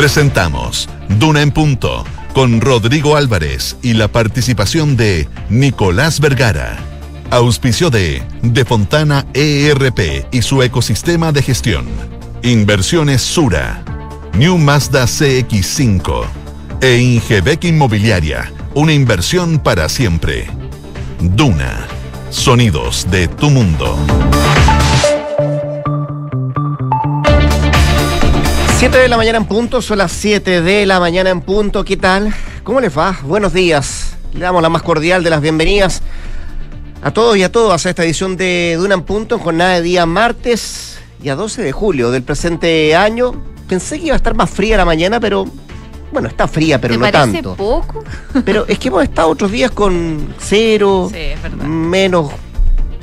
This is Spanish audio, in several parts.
Presentamos Duna en Punto con Rodrigo Álvarez y la participación de Nicolás Vergara. Auspicio de De Fontana ERP y su ecosistema de gestión. Inversiones Sura. New Mazda CX5. E Ingebec Inmobiliaria. Una inversión para siempre. Duna. Sonidos de tu mundo. 7 de la mañana en punto, son las 7 de la mañana en punto. ¿Qué tal? ¿Cómo les va? Buenos días. Le damos la más cordial de las bienvenidas a todos y a todas a esta edición de Duna en Punto, en jornada de día martes y a 12 de julio del presente año. Pensé que iba a estar más fría la mañana, pero bueno, está fría, pero ¿Te no parece tanto. poco? Pero es que hemos estado otros días con cero, Sí, menos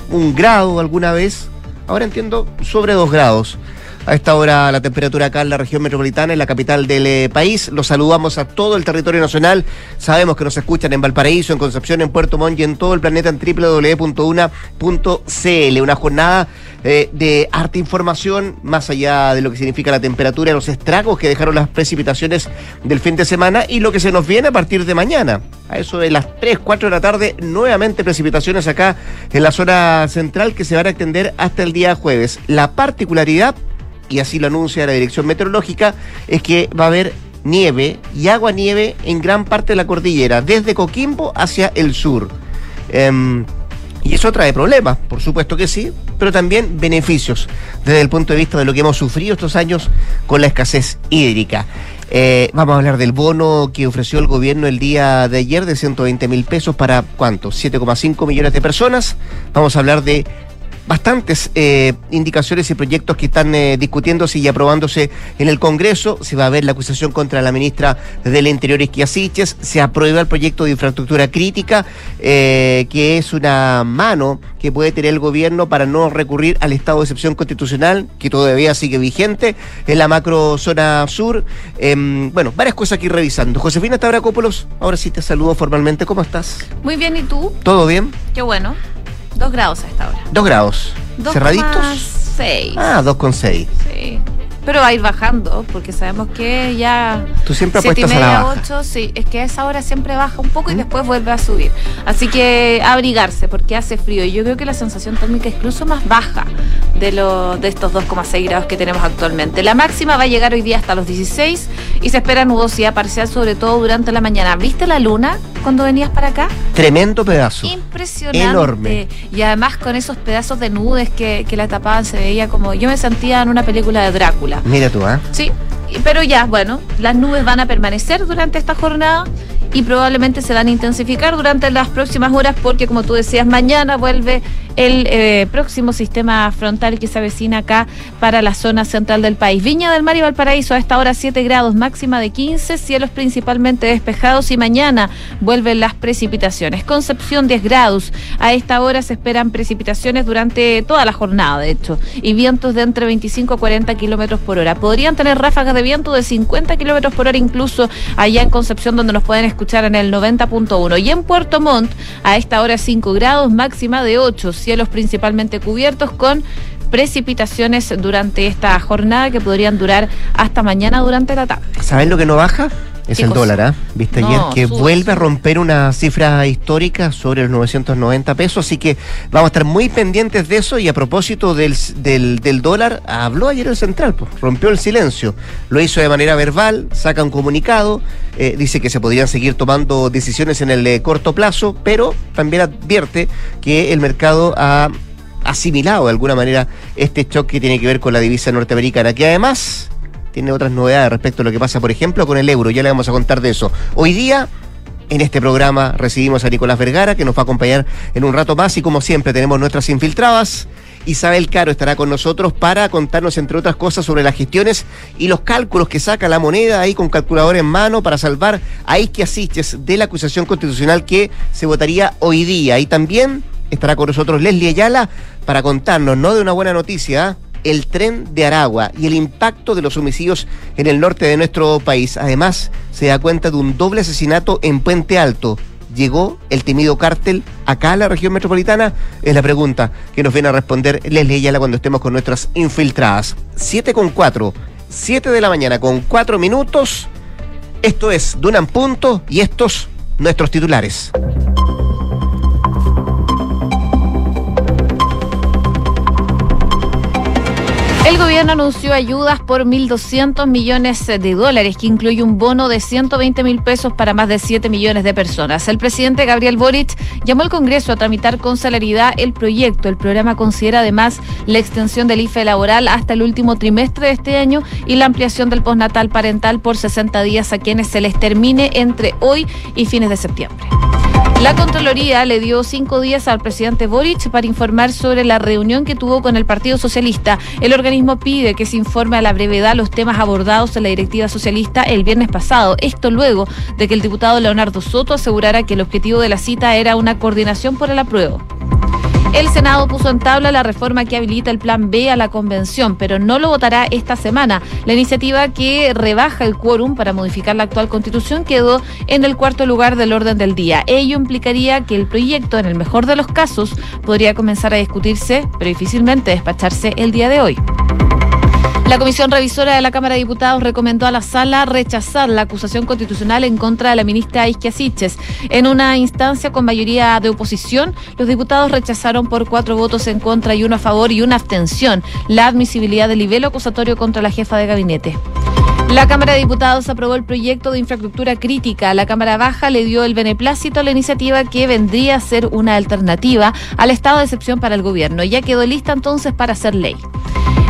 un grado alguna vez. Ahora entiendo sobre dos grados. A esta hora la temperatura acá en la región metropolitana, en la capital del eh, país. Los saludamos a todo el territorio nacional. Sabemos que nos escuchan en Valparaíso, en Concepción, en Puerto Montt y en todo el planeta en www.una.cl. Una jornada eh, de arte información, más allá de lo que significa la temperatura, los estragos que dejaron las precipitaciones del fin de semana y lo que se nos viene a partir de mañana. A eso de las 3, 4 de la tarde, nuevamente precipitaciones acá en la zona central que se van a extender hasta el día jueves. La particularidad, y así lo anuncia la Dirección Meteorológica, es que va a haber nieve y agua nieve en gran parte de la cordillera, desde Coquimbo hacia el sur. Em, y eso trae problemas, por supuesto que sí, pero también beneficios desde el punto de vista de lo que hemos sufrido estos años con la escasez hídrica. Eh, vamos a hablar del bono que ofreció el gobierno el día de ayer de 120 mil pesos para cuánto, 7,5 millones de personas. Vamos a hablar de bastantes eh, indicaciones y proyectos que están eh, discutiéndose y aprobándose en el Congreso. Se va a ver la acusación contra la ministra del Interior, Isquia Siches. Se aprueba el proyecto de infraestructura crítica, eh, que es una mano que puede tener el gobierno para no recurrir al estado de excepción constitucional, que todavía sigue vigente en la macro zona sur. Em, bueno, varias cosas aquí revisando. Josefina Tabracópolos, ahora sí te saludo formalmente. ¿Cómo estás? Muy bien, ¿y tú? ¿Todo bien? Qué bueno. Dos grados a esta hora. Dos grados. ¿Cerraditos? Seis. Ah, 2,6. Sí. Pero va a ir bajando, porque sabemos que ya. Tú siempre siete y apuestas a la media, baja. ocho, sí. Es que a esa hora siempre baja un poco y ¿Mm? después vuelve a subir. Así que abrigarse, porque hace frío. Y yo creo que la sensación térmica es incluso más baja de, lo, de estos 2,6 grados que tenemos actualmente. La máxima va a llegar hoy día hasta los 16 y se espera nubosidad parcial, sobre todo durante la mañana. ¿Viste la luna cuando venías para acá? Tremendo pedazo. Impresionante. Enorme. Y además con esos pedazos de nubes que, que la tapaban se veía como. Yo me sentía en una película de Drácula. Mira tú, ¿ah? Sí, pero ya, bueno, las nubes van a permanecer durante esta jornada y probablemente se van a intensificar durante las próximas horas porque, como tú decías, mañana vuelve el eh, próximo sistema frontal que se avecina acá para la zona central del país. Viña del Mar y Valparaíso a esta hora 7 grados, máxima de 15, cielos principalmente despejados y mañana vuelven las precipitaciones. Concepción 10 grados, a esta hora se esperan precipitaciones durante toda la jornada, de hecho, y vientos de entre 25 a 40 kilómetros hora. Podrían tener ráfagas de viento de 50 kilómetros por hora, incluso allá en Concepción, donde nos pueden escuchar en el 90.1. Y en Puerto Montt, a esta hora 5 grados, máxima de 8, cielos principalmente cubiertos con precipitaciones durante esta jornada que podrían durar hasta mañana durante la tarde. ¿Sabes lo que no baja? Es ¿Qué el dólar, ¿ah? Viste No, ayer que sube, vuelve a romper una cifra histórica sobre los 990 pesos, así que vamos a estar muy pendientes de eso. Y a propósito del, del, del dólar, habló ayer el central, pues, rompió el silencio, lo hizo de manera verbal, saca un comunicado, eh, dice que se podrían seguir tomando decisiones en el eh, corto plazo, pero también advierte que el mercado ha asimilado de alguna manera este shock que tiene que ver con la divisa norteamericana, que además tiene otras novedades respecto a lo que pasa, por ejemplo, con el euro. Ya le vamos a contar de eso. Hoy día, en este programa, recibimos a Nicolás Vergara, que nos va a acompañar en un rato más. Y como siempre, tenemos nuestras infiltradas. Isabel Caro estará con nosotros para contarnos, entre otras cosas, sobre las gestiones y los cálculos que saca la moneda ahí con calculador en mano para salvar a Isquia Siches de la acusación constitucional que se votaría hoy día. Y también estará con nosotros Leslie Ayala para contarnos, no de una buena noticia, ¿ah? El tren de Aragua y el impacto de los homicidios en el norte de nuestro país. Además, se da cuenta de un doble asesinato en Puente Alto. ¿Llegó el temido cártel acá a la región metropolitana? Es la pregunta que nos viene a responder Leslie Ayala cuando estemos con nuestras infiltradas. 7 con 4 7 de la mañana con 4 minutos. Esto es Dunan Punto y estos nuestros titulares. El gobierno anunció ayudas por 1.200 millones de dólares, que incluye un bono de 120 mil pesos para más de 7 millones de personas. El presidente Gabriel Boric llamó al Congreso a tramitar con celeridad el proyecto. El programa considera además la extensión del IFE laboral hasta el último trimestre de este año y la ampliación del postnatal parental por 60 días a quienes se les termine entre hoy y fines de septiembre. La Contraloría le dio cinco días al presidente Boric para informar sobre la reunión que tuvo con el Partido Socialista. El organismo pide que se informe a la brevedad los temas abordados en la directiva socialista el viernes pasado. Esto luego de que el diputado Leonardo Soto asegurara que el objetivo de la cita era una coordinación por el apruebo. El Senado puso en tabla la reforma que habilita el Plan B a la convención, pero no lo votará esta semana. La iniciativa que rebaja el quórum para modificar la actual constitución quedó en el cuarto lugar del orden del día. Ello implicaría que el proyecto, en el mejor de los casos, podría comenzar a discutirse, pero difícilmente despacharse el día de hoy. La Comisión Revisora de la Cámara de Diputados recomendó a la sala rechazar la acusación constitucional en contra de la ministra Isquia Siches. En una instancia con mayoría de oposición, los diputados rechazaron por cuatro votos en contra y uno a favor y una abstención la admisibilidad del nivel acusatorio contra la jefa de gabinete. La Cámara de Diputados aprobó el proyecto de infraestructura crítica. La Cámara Baja le dio el beneplácito a la iniciativa que vendría a ser una alternativa al estado de excepción para el gobierno. Ya quedó lista entonces para hacer ley.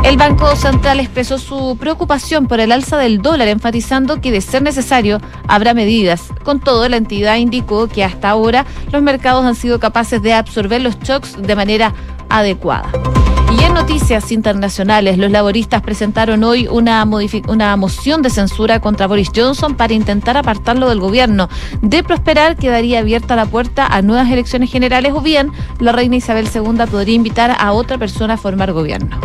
El Banco Central expresó su preocupación por el alza del dólar, enfatizando que de ser necesario habrá medidas. Con todo, la entidad indicó que hasta ahora los mercados han sido capaces de absorber los shocks de manera adecuada. Y en noticias internacionales, los laboristas presentaron hoy una, una moción de censura contra Boris Johnson para intentar apartarlo del gobierno. De prosperar, quedaría abierta la puerta a nuevas elecciones generales o bien la reina Isabel II podría invitar a otra persona a formar gobierno.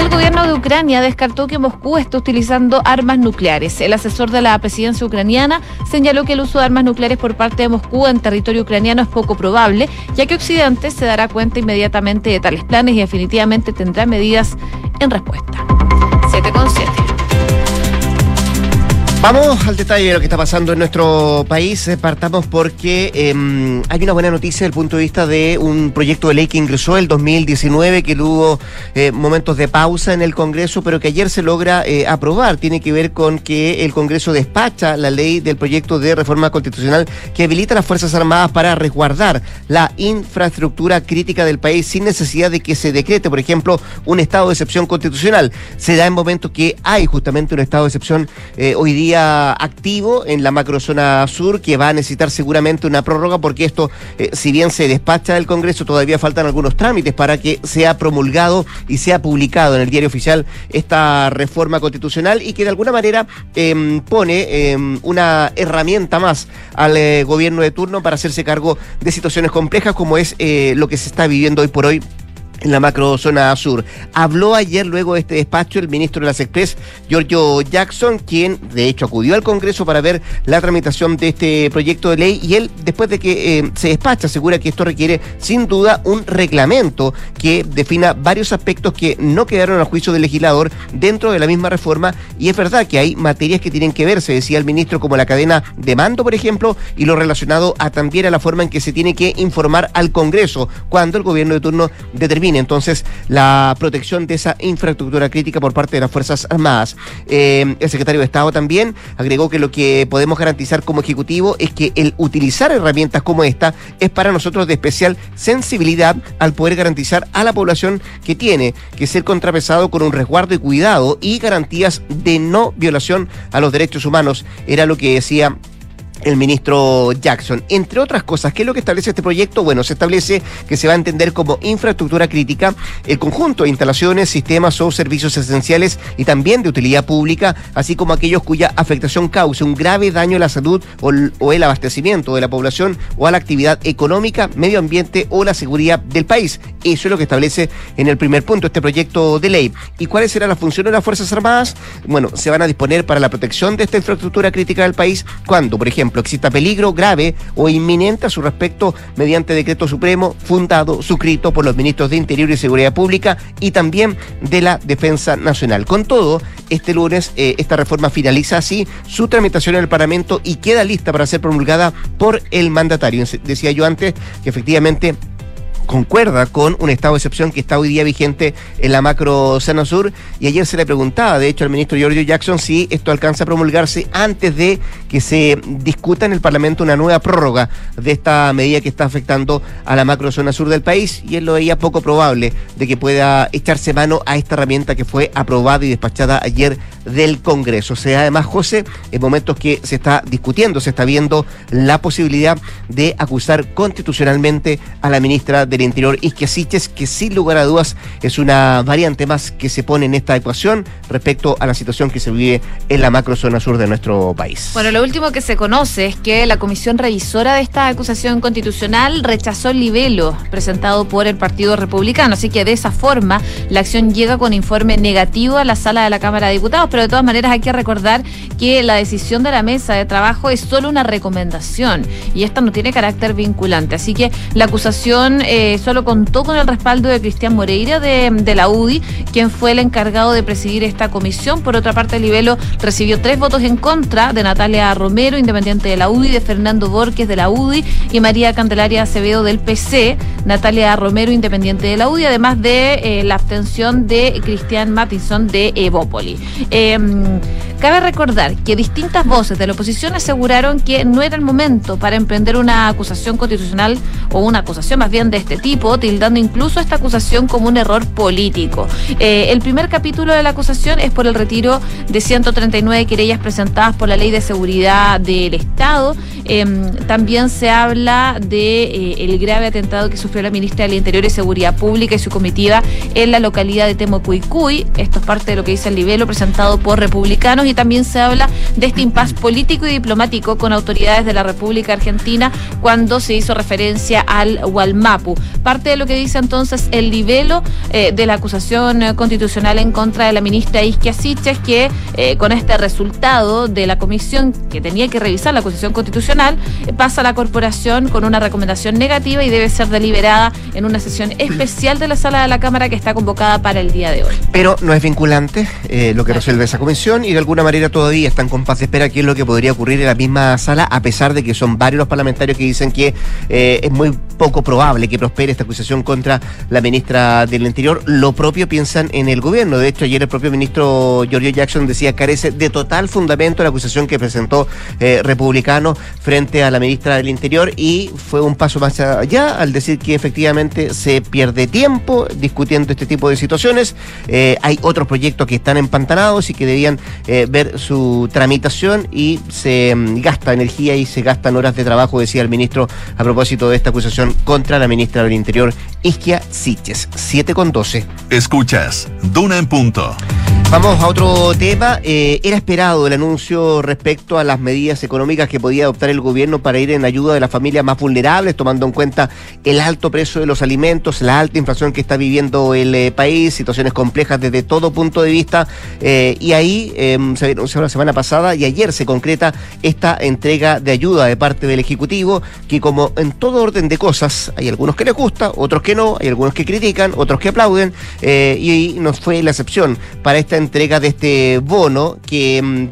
El gobierno de Ucrania descartó que Moscú esté utilizando armas nucleares. El asesor de la presidencia ucraniana señaló que el uso de armas nucleares por parte de Moscú en territorio ucraniano es poco probable, ya que Occidente se dará cuenta inmediatamente de tales planes y definitivamente tendrá medidas en respuesta. 7 con 7. Vamos al detalle de lo que está pasando en nuestro país. Eh, partamos porque eh, hay una buena noticia desde el punto de vista de un proyecto de ley que ingresó el 2019, que tuvo eh, momentos de pausa en el Congreso, pero que ayer se logra eh, aprobar. Tiene que ver con que el Congreso despacha la ley del proyecto de reforma constitucional que habilita a las Fuerzas Armadas para resguardar la infraestructura crítica del país sin necesidad de que se decrete, por ejemplo, un estado de excepción constitucional. Se da en momentos que hay justamente un estado de excepción hoy día activo en la macrozona sur que va a necesitar seguramente una prórroga porque esto, eh, si bien se despacha del Congreso, todavía faltan algunos trámites para que sea promulgado y sea publicado en el diario oficial esta reforma constitucional y que de alguna manera em, pone em, una herramienta más al eh, gobierno de turno para hacerse cargo de situaciones complejas como es eh, lo que se está viviendo hoy por hoy en la macrozona sur. Habló ayer luego de este despacho el ministro de las Express, Giorgio Jackson, quien de hecho acudió al Congreso para ver la tramitación de este proyecto de ley y él, después de que eh, se despacha, asegura que esto requiere sin duda un reglamento que defina varios aspectos que no quedaron a juicio del legislador dentro de la misma reforma y es verdad que hay materias que tienen que ver, se decía el ministro, como la cadena de mando, por ejemplo, y lo relacionado a también a la forma en que se tiene que informar al Congreso cuando el gobierno de turno determina entonces la protección de esa infraestructura crítica por parte de las Fuerzas Armadas. Eh, el secretario de Estado también agregó que lo que podemos garantizar como Ejecutivo es que el utilizar herramientas como esta es para nosotros de especial sensibilidad al poder garantizar a la población que tiene que ser contrapesado con un resguardo y cuidado y garantías de no violación a los derechos humanos. Era lo que decía el ministro Jackson. Entre otras cosas, ¿qué es lo que establece este proyecto? Bueno, se establece que se va a entender como infraestructura crítica el conjunto de instalaciones, sistemas o servicios esenciales y también de utilidad pública, así como aquellos cuya afectación cause un grave daño a la salud o, el abastecimiento de la población o a la actividad económica, medio ambiente o la seguridad del país. Eso es lo que establece en el primer punto este proyecto de ley. ¿Y cuáles serán las funciones de las Fuerzas Armadas? Bueno, se van a disponer para la protección de esta infraestructura crítica del país cuando, por ejemplo, ejemplo, exista peligro grave o inminente a su respecto mediante decreto supremo fundado, suscrito por los ministros de Interior y Seguridad Pública y también de la Defensa Nacional. Con todo, este lunes eh, esta reforma finaliza así su tramitación en el Parlamento y queda lista para ser promulgada por el mandatario. Decía yo antes que efectivamente concuerda con un estado de excepción que está hoy día vigente en la macro zona sur y ayer se le preguntaba de hecho al ministro Giorgio Jackson si esto alcanza a promulgarse antes de que se discuta en el Parlamento una nueva prórroga de esta medida que está afectando a la macro zona sur del país y él lo veía poco probable de que pueda echarse mano a esta herramienta que fue aprobada y despachada ayer del Congreso. O sea, además, José, en momentos que se está discutiendo, se está viendo la posibilidad de acusar constitucionalmente a la ministra del Interior, Isquia Siches, que sin lugar a dudas es una variante más que se pone en esta ecuación respecto a la situación que se vive en la macrozona sur de nuestro país. Bueno, lo último que se conoce es que la comisión revisora de esta acusación constitucional rechazó el libelo presentado por el Partido Republicano, así que de esa forma la acción llega con informe negativo a la sala de la Cámara de Diputados pero de todas maneras hay que recordar que la decisión de la mesa de trabajo es solo una recomendación y esta no tiene carácter vinculante. Así que la acusación eh, solo contó con el respaldo de Cristian Moreira de, la UDI, quien fue el encargado de presidir esta comisión. Por otra parte, Libelo recibió tres votos en contra de Natalia Romero, independiente de la UDI, de Fernando Borges de la UDI y María Candelaria Acevedo del PC. Natalia Romero, independiente de la UDI, además de eh, la abstención de Cristian Matinson de Evópoli. Em, cabe recordar que distintas voces de la oposición aseguraron que no era el momento para emprender una acusación constitucional o una acusación más bien de este tipo, tildando incluso esta acusación como un error político. Eh, el primer capítulo de la acusación es por el retiro de 139 querellas presentadas por la Ley de Seguridad del Estado. Em, también se habla de eh, el grave atentado que sufrió la ministra del Interior y Seguridad Pública y su comitiva en la localidad de Temocuicuy. Esto es parte de lo que dice el libelo presentado por republicanos y también se habla de este impas político y diplomático con autoridades de la República Argentina cuando se hizo referencia al Walmapu. Parte de lo que dice entonces el libelo eh, de la acusación eh, constitucional en contra de la ministra Isquia Siches que eh, con este resultado de la comisión que tenía que revisar la acusación constitucional pasa a la corporación con una recomendación negativa y debe ser deliberada en una sesión especial de la sala de la Cámara que está convocada para el día de hoy. Pero no es vinculante lo que resuelve esa comisión y de alguna manera todavía están con paz de espera qué es lo que podría ocurrir en la misma sala, a pesar de que son varios los parlamentarios que dicen que eh, es muy poco probable que prospere esta acusación contra la ministra del Interior. Lo propio piensan en el gobierno. De hecho, ayer el propio ministro Giorgio Jackson decía que carece de total fundamento la acusación que presentó eh, republicano frente a la ministra del Interior y fue un paso más allá al decir que efectivamente se pierde tiempo discutiendo este tipo de situaciones. Eh, hay otros proyectos que están empantanados y que debían ver su tramitación y se mm, gasta energía y se gastan horas de trabajo, decía el ministro a propósito de esta acusación contra la ministra del Interior, Isquia Siches. 7 con 12. Escuchas, Duna en punto. Vamos a otro tema. Eh, era esperado el anuncio respecto a las medidas económicas que podía adoptar el gobierno para ir en ayuda de las familias más vulnerables, tomando en cuenta el alto precio de los alimentos, la alta inflación que está viviendo el eh, país, situaciones complejas desde todo punto de vista. Eh, y ahí em, se anunció la semana pasada y ayer se concreta esta entrega de ayuda de parte del Ejecutivo, que como en todo orden de cosas, hay algunos que les gusta, otros que no, hay algunos que critican, otros que aplauden, y no fue la excepción para esta entrega de este bono que mm,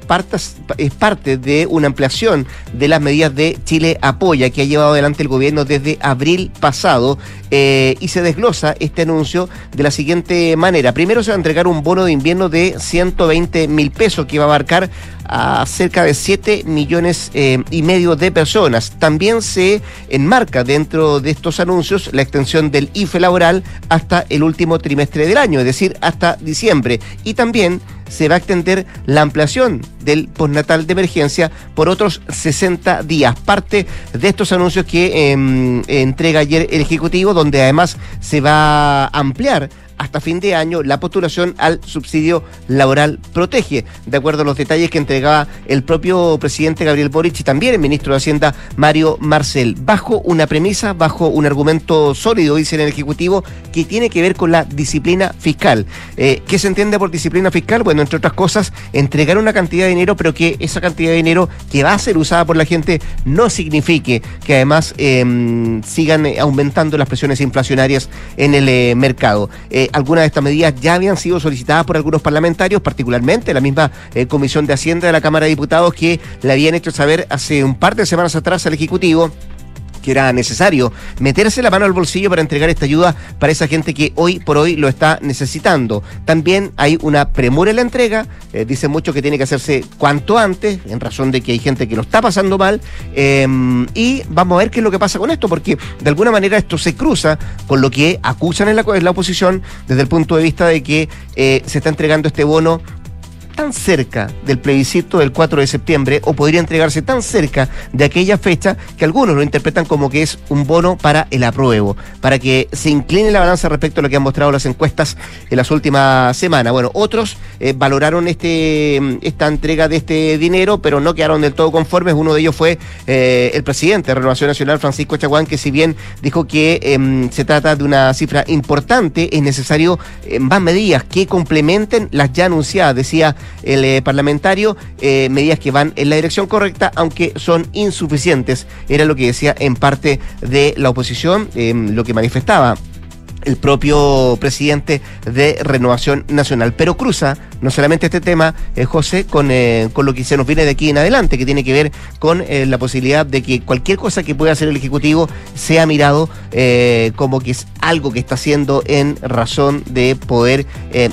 es parte de una ampliación de las medidas de Chile Apoya que ha llevado adelante el gobierno desde abril pasado eh, y se desglosa este anuncio de la siguiente manera. Primero se va a entregar un bono de invierno de 120 mil pesos que va a abarcar a cerca de 7 millones eh, y medio de personas. También se enmarca dentro de estos anuncios la extensión del IFE laboral hasta el último trimestre del año, es decir, hasta diciembre. Y también se va a extender la ampliación del postnatal de emergencia por otros 60 días. Parte de estos anuncios que em, entrega ayer el Ejecutivo, donde además se va a ampliar hasta fin de año la postulación al subsidio laboral protege, de acuerdo a los detalles que entregaba el propio presidente Gabriel Boric y también el ministro de Hacienda Mario Marcel, bajo una premisa, bajo un argumento sólido, dice el Ejecutivo, que tiene que ver con la disciplina fiscal. Eh, ¿Qué se entiende por disciplina fiscal? Bueno, entre otras cosas, entregar una cantidad de dinero, pero que esa cantidad de dinero que va a ser usada por la gente no signifique que además em, sigan eh, aumentando las presiones inflacionarias en el eh, mercado. Algunas de estas medidas ya habían sido solicitadas por algunos parlamentarios, particularmente la misma Comisión de Hacienda de la Cámara de Diputados, que le habían hecho saber hace un par de semanas atrás al Ejecutivo que era necesario meterse la mano al bolsillo para entregar esta ayuda para esa gente que hoy por hoy lo está necesitando. También hay una premura en la entrega, eh, dice mucho que tiene que hacerse cuanto antes, en razón de que hay gente que lo está pasando mal, em, y vamos a ver qué es lo que pasa con esto, porque de alguna manera esto se cruza con lo que acusan en la, en la oposición desde el punto de vista de que eh, se está entregando este bono tan cerca del plebiscito del 4 de septiembre o podría entregarse tan cerca de aquella fecha que algunos lo interpretan como que es un bono para el apruebo, para que se incline la balanza respecto a lo que han mostrado las encuestas en las últimas semanas. Bueno, otros eh, valoraron este, esta entrega de este dinero, pero no quedaron del todo conformes. Uno de ellos fue eh, el presidente de Renovación Nacional, Francisco Chaguán, que si bien dijo que em, se trata de una cifra importante, es necesario eh, más medidas que complementen las ya anunciadas. Decía el eh, parlamentario, eh, medidas que van en la dirección correcta, aunque son insuficientes. Era lo que decía en parte de la oposición, em, lo que manifestaba el propio presidente de Renovación Nacional. Pero cruza no solamente este tema, eh, José, con, eh, con lo que se nos viene de aquí en adelante, que tiene que ver con eh, la posibilidad de que cualquier cosa que pueda hacer el Ejecutivo sea mirado como que es algo que está haciendo en razón de poder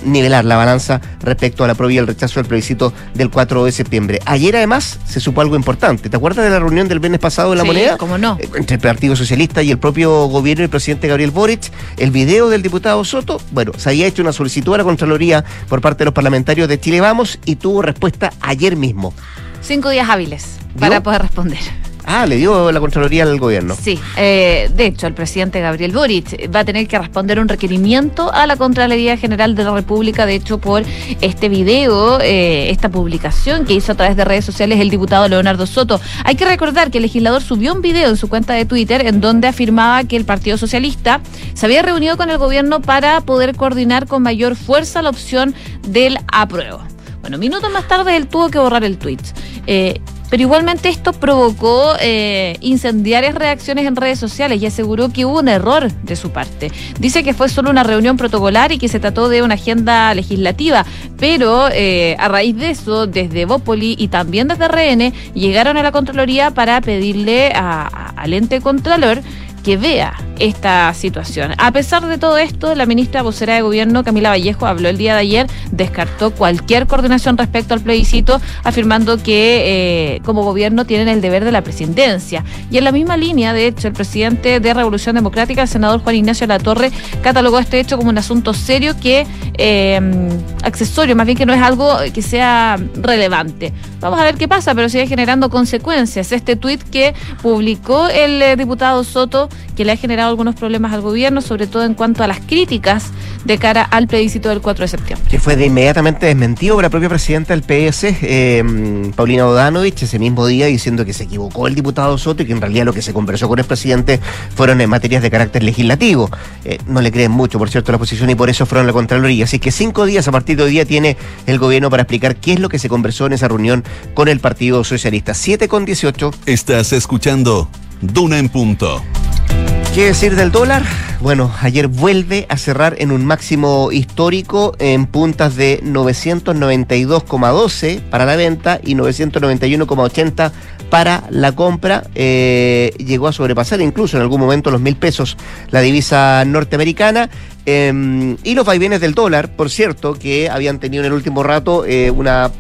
nivelar la balanza respecto a la prueba y el rechazo del plebiscito del 4 de septiembre. Ayer además se supo algo importante. ¿Te acuerdas de la reunión del viernes pasado en La Moneda? ¿Cómo no? entre el Partido Socialista y el propio gobierno y el presidente Gabriel Boric. El video del diputado Soto, bueno, se había hecho una solicitud a la Contraloría por parte de los parlamentarios de Chile Vamos y tuvo respuesta ayer mismo. Cinco días hábiles para poder responder. Ah, le dio la Contraloría al gobierno. Sí, eh, de hecho, el presidente Gabriel Boric va a tener que responder un requerimiento a la Contraloría General de la República, de hecho, por este video, eh, esta publicación que hizo a través de redes sociales el diputado Leonardo Soto. Hay que recordar que el legislador subió un video en su cuenta de Twitter en donde afirmaba que el Partido Socialista se había reunido con el gobierno para poder coordinar con mayor fuerza la opción del apruebo. Bueno, minutos más tarde él tuvo que borrar el tweet. Eh, pero igualmente esto provocó eh, incendiarias reacciones en redes sociales y aseguró que hubo un error de su parte. Dice que fue solo una reunión protocolar y que se trató de una agenda legislativa, pero eh, a raíz de eso, desde Bópoli y también desde RN, llegaron a la Contraloría para pedirle al ente Contralor que vea esta situación. A pesar de todo esto, la ministra vocera de Gobierno, Camila Vallejo, habló el día de ayer, descartó cualquier coordinación respecto al plebiscito, afirmando que eh, como gobierno tienen el deber de la presidencia. Y en la misma línea, de hecho, el presidente de Revolución Democrática, el senador Juan Ignacio Latorre, catalogó este hecho como un asunto serio que, eh, accesorio, más bien que no es algo que sea relevante. Vamos a ver qué pasa, pero sigue generando consecuencias. Este tuit que publicó el eh, diputado Soto que le ha generado algunos problemas al gobierno, sobre todo en cuanto a las críticas de cara al plebiscito del 4 de septiembre. Que fue de inmediatamente desmentido por la propia presidenta del PS, eh, Paulina Odanovich, ese mismo día diciendo que se equivocó el diputado Soto y que en realidad lo que se conversó con el presidente fueron en materias de carácter legislativo. Eh, no le creen mucho, por cierto, la oposición y por eso fueron a la Contraloría. Así que cinco días a partir de hoy día tiene el gobierno para explicar qué es lo que se conversó en esa reunión con el Partido Socialista. 7 con 18. Estás escuchando Duna en punto. ¿Qué decir del dólar? Bueno, ayer vuelve a cerrar en un máximo histórico en puntas de 992,12 para la venta y 991,80 para la compra. Eh, llegó a sobrepasar incluso en algún momento los mil pesos la divisa norteamericana. Em, y los vaivenes del dólar, por cierto, que habían tenido en el último rato eh, una,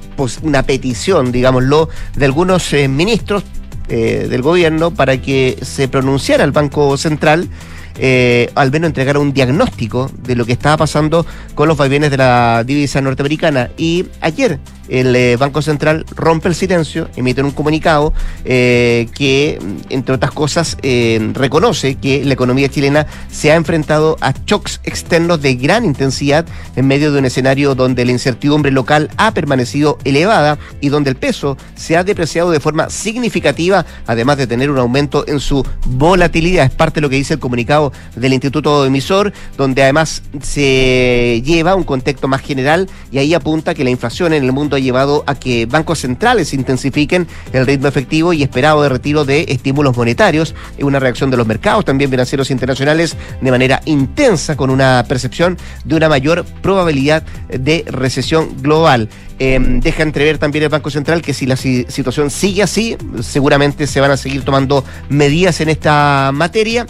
petición, digámoslo, de algunos eh, ministros eh, del gobierno para que se pronunciara el Banco Central. Eh, al menos entregar un diagnóstico de lo que estaba pasando con los vaivenes de la divisa norteamericana. Y ayer el eh, Banco Central rompe el silencio, emite un comunicado eh, que, entre otras cosas, eh, reconoce que la economía chilena se ha enfrentado a shocks externos de gran intensidad en medio de un escenario donde la incertidumbre local ha permanecido elevada y donde el peso se ha depreciado de forma significativa, además de tener un aumento en su volatilidad. Es parte de lo que dice el comunicado del Instituto Emisor, donde además se lleva un contexto más general y ahí apunta que la inflación en el mundo ha llevado a que bancos centrales intensifiquen el ritmo efectivo y esperado de retiro de estímulos monetarios. Una reacción de los mercados también financieros internacionales de manera intensa con una percepción de una mayor probabilidad de recesión global. Em, deja entrever también el Banco Central que si la situación sigue así, seguramente se van a seguir tomando medidas en esta materia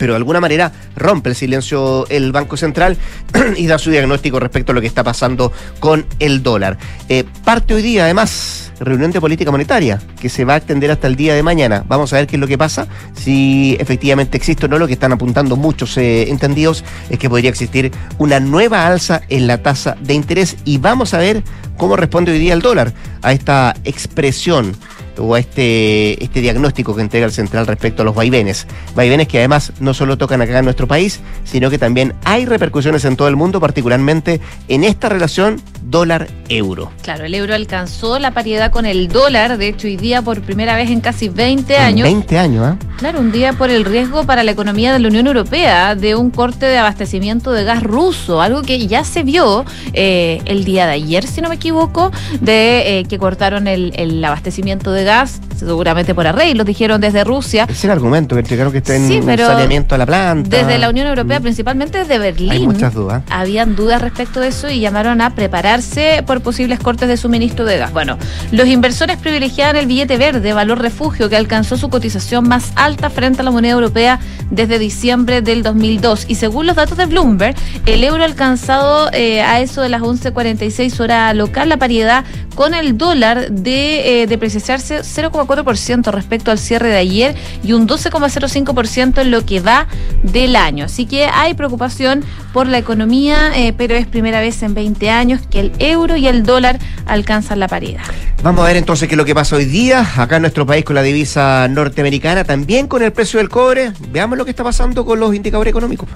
pero de alguna manera rompe el silencio el Banco Central y da su diagnóstico respecto a lo que está pasando con el dólar. Eh, parte hoy día, además, reunión de política monetaria, que se va a extender hasta el día de mañana. Vamos a ver qué es lo que pasa, si efectivamente existe o no. Lo que están apuntando muchos eh, entendidos es que podría existir una nueva alza en la tasa de interés y vamos a ver cómo responde hoy día el dólar a esta expresión o a este, este diagnóstico que entrega el central respecto a los vaivenes. Vaivenes que además no solo tocan acá en nuestro país, sino que también hay repercusiones en todo el mundo, particularmente en esta relación dólar-euro. Claro, el euro alcanzó la paridad con el dólar, de hecho hoy día por primera vez en casi 20 años. 20 años, ¿eh? Claro, un día por el riesgo para la economía de la Unión Europea de un corte de abastecimiento de gas ruso, algo que ya se vio eh, el día de ayer, si no me equivoco, de eh, que cortaron el, el abastecimiento de gas seguramente por arreglos, dijeron desde Rusia. Es el argumento que entregaron que está en saneamiento a la planta. Desde la Unión Europea, mm. principalmente desde Berlín. Hay muchas dudas. Habían dudas respecto de eso y llamaron a prepararse por posibles cortes de suministro de gas. Bueno, los inversores privilegiaban el billete verde, valor refugio, que alcanzó su cotización más alta frente a la moneda europea desde diciembre del 2002. Y según los datos de Bloomberg, el euro alcanzado eh, a eso de las 11.46 horas local la paridad con el dólar de eh, depreciarse 0,4% respecto al cierre de ayer y un 12,05% en lo que va del año. Así que hay preocupación por la economía, eh, pero es primera vez en 20 años que el euro y el dólar alcanzan la paridad. Vamos a ver entonces qué es lo que pasa hoy día acá en nuestro país con la divisa norteamericana, también con el precio del cobre. Veamos lo que está pasando con los indicadores económicos.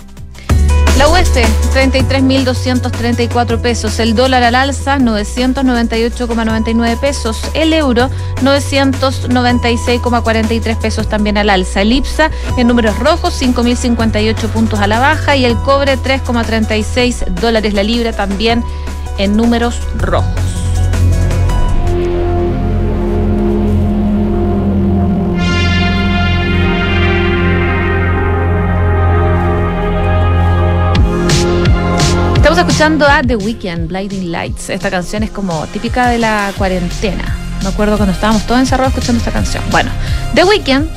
La UES, 33.234 pesos. El dólar al alza, 998,99 pesos. El euro, 996,43 pesos también al alza. El IPSA, en números rojos, 5.058 puntos a la baja. Y el cobre, 3,36 dólares la libra también en números rojos. Escuchando a The Weeknd, Blinding Lights. Esta canción es como típica de la cuarentena. Me acuerdo cuando estábamos todos encerrados escuchando esta canción. Bueno, The Weeknd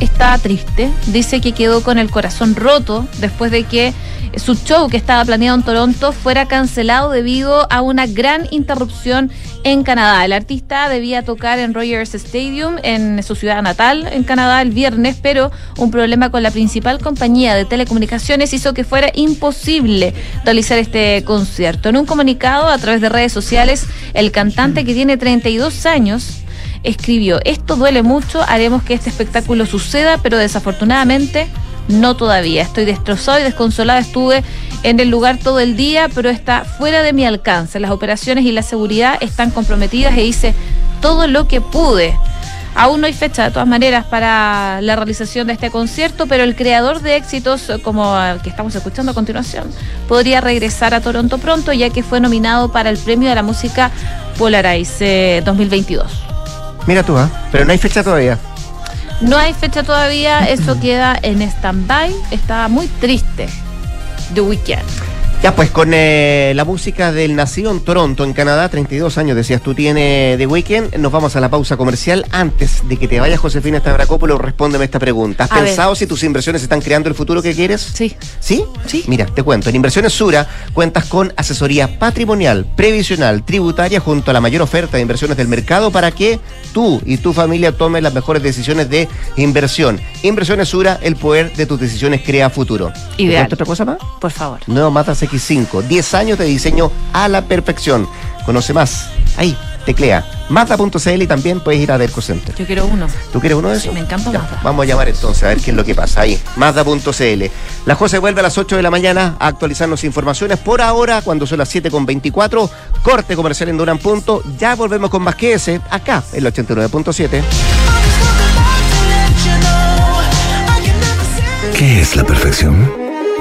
está triste. Dice que quedó con el corazón roto después de que su show que estaba planeado en Toronto fuera cancelado debido a una gran interrupción en Canadá. El artista debía tocar en Rogers Stadium en su ciudad natal, en Canadá, el viernes, pero un problema con la principal compañía de telecomunicaciones hizo que fuera imposible realizar este concierto. En un comunicado a través de redes sociales, el cantante que tiene 32 años escribió, esto duele mucho, haremos que este espectáculo suceda, pero desafortunadamente no todavía. Estoy destrozado y desconsolada. Estuve en el lugar todo el día, pero está fuera de mi alcance. Las operaciones y la seguridad están comprometidas e hice todo lo que pude. Aún no hay fecha, de todas maneras, para la realización de este concierto, pero el creador de éxitos, como el que estamos escuchando a continuación, podría regresar a Toronto pronto, ya que fue nominado para el Premio de la Música Polarize 2022. Mira tú, ¿eh? pero no hay fecha todavía. No hay fecha todavía, eso queda en stand-by. Está muy triste The Weeknd. Ya, pues con eh, la música del nacido en Toronto, en Canadá, 32 años, decías tú, tiene The Weeknd. Nos vamos a la pausa comercial. Antes de que te vayas, Josefina Stavrakopoulos, respóndeme esta pregunta. ¿Has pensado si tus inversiones están creando el futuro que quieres? Sí. ¿Sí? Sí. Mira, te cuento. En Inversiones Sura cuentas con asesoría patrimonial, previsional, tributaria, junto a la mayor oferta de inversiones del mercado para que tú y tu familia tomen las mejores decisiones de inversión. Inversiones Sura, el poder de tus decisiones crea futuro. Ideal. otra cosa más? Por favor. Nuevo Matas X5, 10 años de diseño a la perfección. Conoce más. Ahí, teclea. Mazda.cl y también puedes ir a Derco Center. Yo quiero uno. ¿Tú quieres uno de esos? Sí, me encanta Ya, Mazda. Vamos a llamar entonces a ver qué es lo que pasa. Ahí, Mazda.cl. La José vuelve a las 8 de la mañana a actualizarnos informaciones. Por ahora, cuando son las 7.24, corte comercial en Duran Punto. Ya volvemos con más que ese, acá, en el 89.7. ¿Qué es la perfección?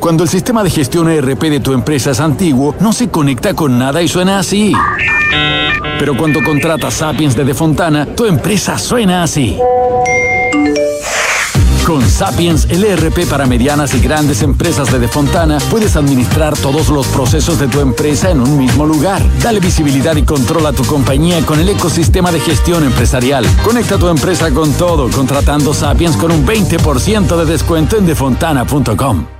Cuando el sistema de gestión ERP de tu empresa es antiguo, no se conecta con nada y suena así. Pero cuando contratas Sapiens de Defontana, tu empresa suena así. Con Sapiens, el ERP para medianas y grandes empresas de Defontana, puedes administrar todos los procesos de tu empresa en un mismo lugar. Dale visibilidad y control a tu compañía con el ecosistema de gestión empresarial. Conecta tu empresa con todo contratando Sapiens con un 20% de descuento en defontana.com.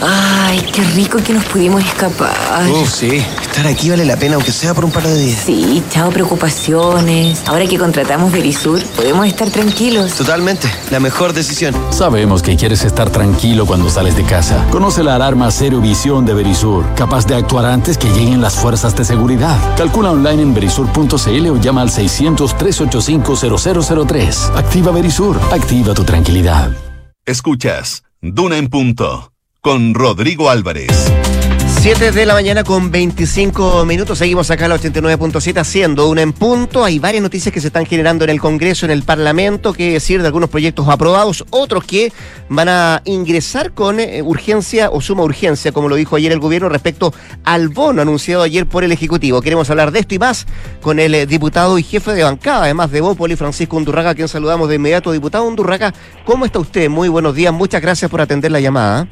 Ay, qué rico que nos pudimos escapar. Uf, sí. Estar aquí vale la pena, aunque sea por un par de días. Sí, chao preocupaciones. Ahora que contratamos Verisur, podemos estar tranquilos. Totalmente. La mejor decisión. Sabemos que quieres estar tranquilo cuando sales de casa. Conoce la alarma Cero Visión de Verisur, capaz de actuar antes que lleguen las fuerzas de seguridad. Calcula online en verisur.cl o llama al 600-385-0003. Activa Verisur, activa tu tranquilidad. Escuchas Duna en Punto con Rodrigo Álvarez. 7 de la mañana con 25 minutos. Seguimos acá a la 89.7 haciendo una en punto. Hay varias noticias que se están generando en el Congreso, en el Parlamento, que decir de algunos proyectos aprobados, otros que van a ingresar con eh, urgencia o suma urgencia, como lo dijo ayer el gobierno respecto al bono anunciado ayer por el Ejecutivo. Queremos hablar de esto y más con el eh, diputado y jefe de bancada, además de Bópoli, Francisco Undurraga, a quien saludamos de inmediato. Diputado Undurraga, ¿cómo está usted? Muy buenos días. Muchas gracias por atender la llamada.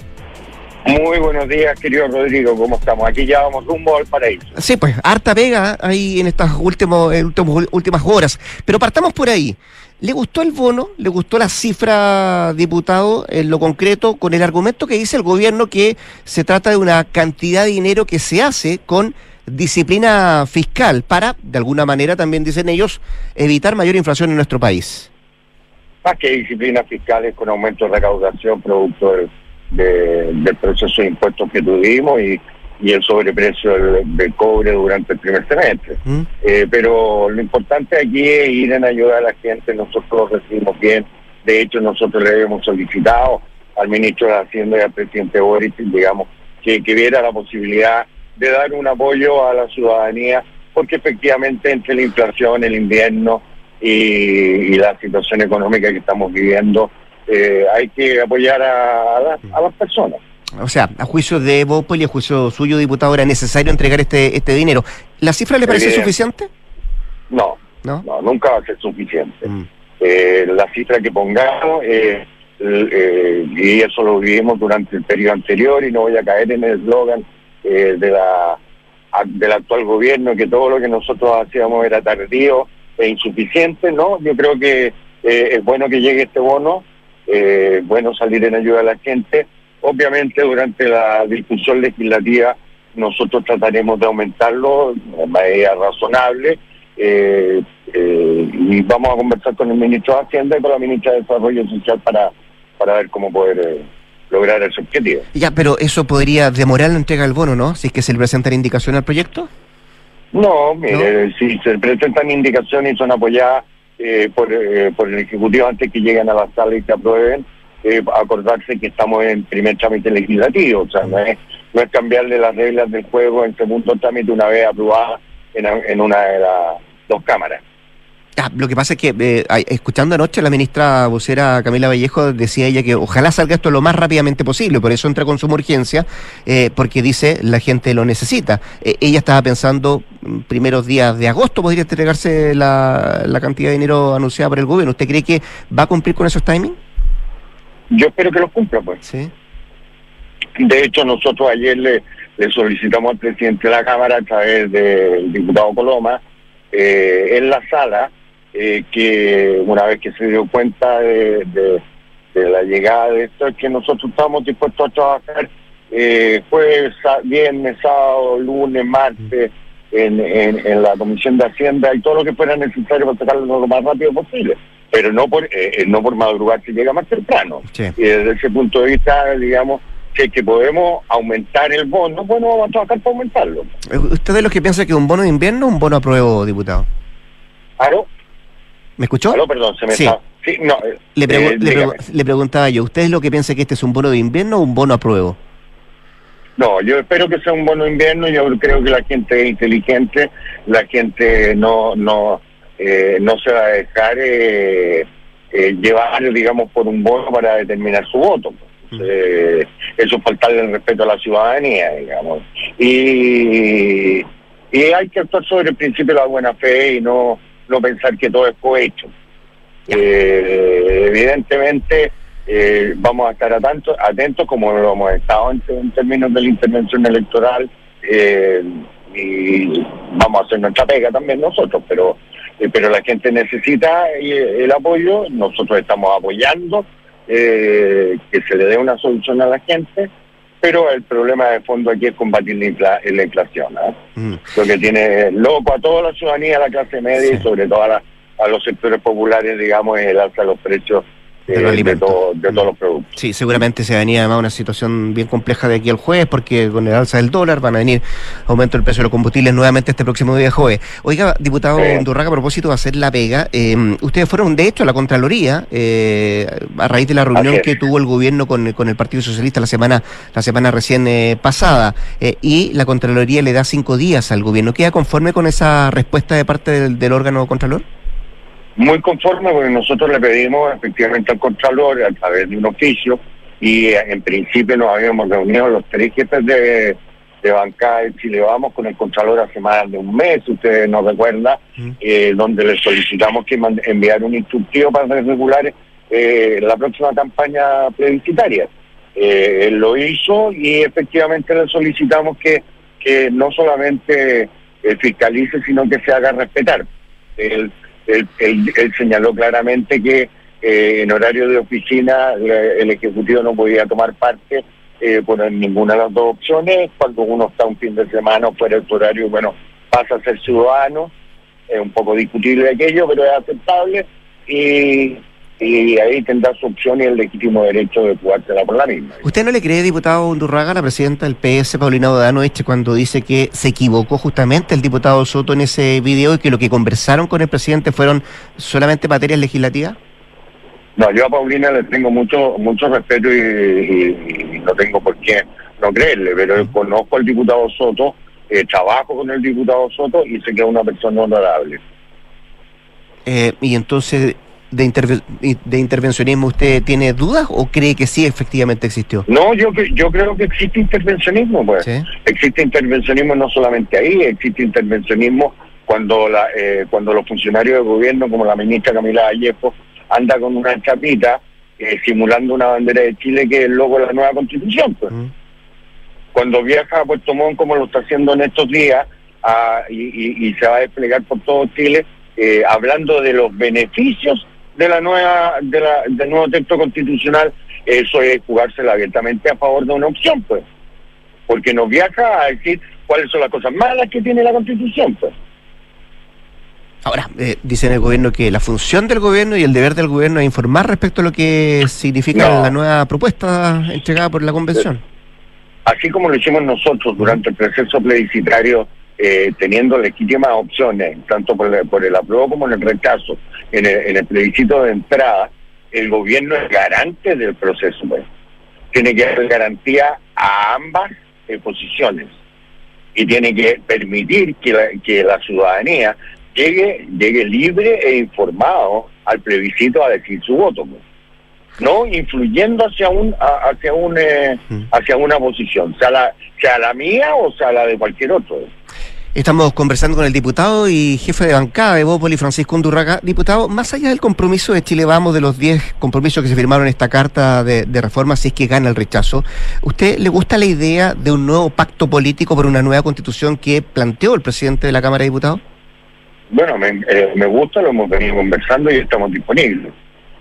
Muy buenos días, querido Rodrigo, ¿cómo estamos? Aquí ya vamos rumbo al paraíso. Sí, pues harta pega ahí en estas últimos, en últimos- últimas horas. Pero partamos por ahí. ¿Le gustó el bono? ¿Le gustó la cifra, diputado, en lo concreto, con el argumento que dice el gobierno que se trata de una cantidad de dinero que se hace con disciplina fiscal para, de alguna manera también dicen ellos, evitar mayor inflación en nuestro país? Más que disciplinas fiscales con aumento de recaudación producto del, de- del proceso de impuestos que tuvimos y, y el sobreprecio del, del cobre durante el primer semestre. ¿Mm? Eh, pero lo importante aquí es ir en ayuda a la gente, nosotros lo recibimos bien, de hecho nosotros le habíamos solicitado al ministro de Hacienda y al presidente Boric, digamos, que, que viera la posibilidad de dar un apoyo a la ciudadanía, porque efectivamente entre la inflación, el invierno y, y la situación económica que estamos viviendo, eh, hay que apoyar a, a las- a las personas. O sea, a juicio de Bópoli, a juicio suyo, diputado, era necesario entregar este, este dinero. ¿La cifra le parece Evidente. suficiente? No, ¿No? no, nunca va a ser suficiente. Mm. eh, la cifra que pongamos, eh, eh, y eso lo vivimos durante el periodo anterior, y no voy a caer en el eslogan eh, de la del actual gobierno, que todo lo que nosotros hacíamos era tardío e insuficiente, ¿no? Yo creo que eh, es bueno que llegue este bono, eh, bueno salir en ayuda a la gente. Obviamente durante la discusión legislativa nosotros trataremos de aumentarlo de manera razonable, eh, eh, y vamos a conversar con el ministro de Hacienda y con la ministra de Desarrollo Social para, para ver cómo poder eh, lograr ese objetivo. Ya, pero eso podría demorar la entrega del bono, ¿no? Si es que se le presentan indicación al proyecto. No, mire, si se presentan indicaciones y son apoyadas eh, por, eh, por el Ejecutivo antes que lleguen a la sala y se aprueben, eh, acordarse que estamos en primer trámite legislativo, o sea, no es, no es cambiarle las reglas del juego en segundo trámite una vez aprobada en, en una de las dos cámaras. Ah, lo que pasa es que eh, escuchando anoche la ministra vocera Camila Vallejo decía ella que ojalá salga esto lo más rápidamente posible, por eso entra con suma urgencia, eh, porque dice la gente lo necesita. Eh, ella estaba pensando mm, primeros días de agosto podría entregarse la, la cantidad de dinero anunciada por el gobierno. ¿Usted cree que va a cumplir con esos timings? Yo espero que los cumpla, pues. Sí. De hecho, nosotros ayer le, le solicitamos al presidente de la Cámara a través del diputado Coloma eh, en la sala eh, que una vez que se dio cuenta de, de- de la llegada de esto, es que nosotros estamos dispuestos a trabajar eh, jueves, viernes, sábado, lunes, martes, en, en, en la Comisión de Hacienda y todo lo que fuera necesario para sacarlo lo más rápido posible. Pero no por eh, eh, no por madrugar si llega más temprano. Sí. Y desde ese punto de vista, digamos, que, que podemos aumentar el bono, bueno, vamos a trabajar para aumentarlo. ¿Usted es los que piensa que un bono de invierno o un bono a prueba, diputado? ¿Aló? ¿Me escuchó? Perdón, se me Sí. está... Sí, no, eh, Le, pregu- eh, le, dígame. pregu- le preguntaba yo, ¿usted es lo que piensa que este es un bono de invierno o un bono a prueba? No, yo espero que sea un bono invierno. Yo creo que la gente es inteligente, la gente no no eh, no se va a dejar eh, llevar, digamos, por un bono para determinar su voto. Eh, eso es faltarle el respeto a la ciudadanía, digamos. Y, y hay que actuar sobre el principio de la buena fe y no, no pensar que todo es cohecho. Eh, evidentemente eh, vamos a estar atentos, atentos como lo hemos estado en, en términos de la intervención electoral eh, y vamos a hacer nuestra pega también nosotros, pero eh, pero la gente necesita eh, el apoyo, nosotros estamos apoyando eh, que se le dé una solución a la gente, pero el problema de fondo aquí es combatir la, infla- la inflación. ¿ah? Mm. Lo que tiene loco a toda la ciudadanía, a la clase media y sobre todo a, la- a los sectores populares, digamos, es el alza de los precios De eh, de, todo- de todos los productos. Sí, seguramente se venía además una situación bien compleja de aquí al jueves, porque con el alza del dólar van a venir aumento del precio de los combustibles nuevamente este próximo día jueves. Oiga, diputado Sí. Undurraga, a propósito de hacer la pega, eh, ustedes fueron de hecho a la Contraloría eh, a raíz de la reunión es. que tuvo el gobierno con, con el Partido Socialista la semana la semana recién eh, pasada, eh, y la Contraloría le da cinco días al gobierno. ¿Queda conforme con esa respuesta de parte del, del órgano Contralor? Muy conforme porque nosotros le pedimos efectivamente al Contralor a través de un oficio y eh, en principio nos habíamos reunido los tres jefes de, de bancada de Chile Vamos con el Contralor hace más de un mes, usted nos recuerda, eh, donde le solicitamos que enviar un instructivo para regular eh, la próxima campaña plebiscitaria. Eh, él lo hizo y efectivamente le solicitamos que, que no solamente eh, fiscalice, sino que se haga respetar. Él- él- él señaló claramente que eh, en horario de oficina eh, el Ejecutivo no podía tomar parte eh, por ninguna de las dos opciones. Cuando uno está un fin de semana fuera de su horario, bueno, pasa a ser ciudadano. Es un poco discutible aquello, pero es aceptable. Y, y ahí tendrá su opción y el legítimo derecho de jugársela por la misma. ¿Usted no le cree, diputado Undurraga, a la presidenta del PS, Paulina Bodanoche, cuando dice que se equivocó justamente el diputado Soto en ese video y que lo que conversaron con el presidente fueron solamente materias legislativas? No, yo a Paulina le tengo mucho mucho respeto y, y- y no tengo por qué no creerle, pero conozco al diputado Soto, eh, trabajo con el diputado Soto y sé que es una persona honorable. Eh, y entonces, de, interve- ¿de intervencionismo usted tiene dudas o cree que sí efectivamente existió? No, yo yo creo que existe intervencionismo, pues. Existe intervencionismo no solamente ahí, existe intervencionismo cuando la, eh, cuando los funcionarios de gobierno, como la ministra Camila Vallejo, anda con una chapita eh, simulando una bandera de Chile que es el logo de la nueva constitución, pues. Cuando viaja a Puerto Montt, como lo está haciendo en estos días, ah, y, y- y se va a desplegar por todo Chile, eh, hablando de los beneficios de la nueva, de la, del nuevo texto constitucional, eso es jugársela abiertamente a favor de una opción, pues. Porque nos viaja a decir cuáles son las cosas malas que tiene la constitución, pues. Ahora, eh, dice en el gobierno que la función del gobierno y el deber del gobierno es informar respecto a lo que significa No. la nueva propuesta entregada por la convención. así como lo hicimos nosotros durante el proceso plebiscitario, eh, teniendo legítimas opciones, tanto por el, por el apruebo como en el rechazo, en el, en el plebiscito de entrada, el gobierno es garante del proceso. pues. Tiene que dar garantía a ambas eh, posiciones y tiene que permitir que la, que la ciudadanía llegue, llegue libre e informado al plebiscito a decir su voto. pues. No influyendo hacia un hacia un eh, hacia una posición, sea la, sea la mía o sea la de cualquier otro. Estamos conversando con el diputado y jefe de bancada de Bópoli, Francisco Undurraga. Diputado, más allá del compromiso de Chile Vamos, de los 10 compromisos que se firmaron en esta carta de, reforma, si es que gana el rechazo, ¿usted le gusta la idea de un nuevo pacto político por una nueva constitución que planteó el presidente de la Cámara de Diputados? Bueno, me, eh, me gusta, lo hemos venido conversando y estamos disponibles.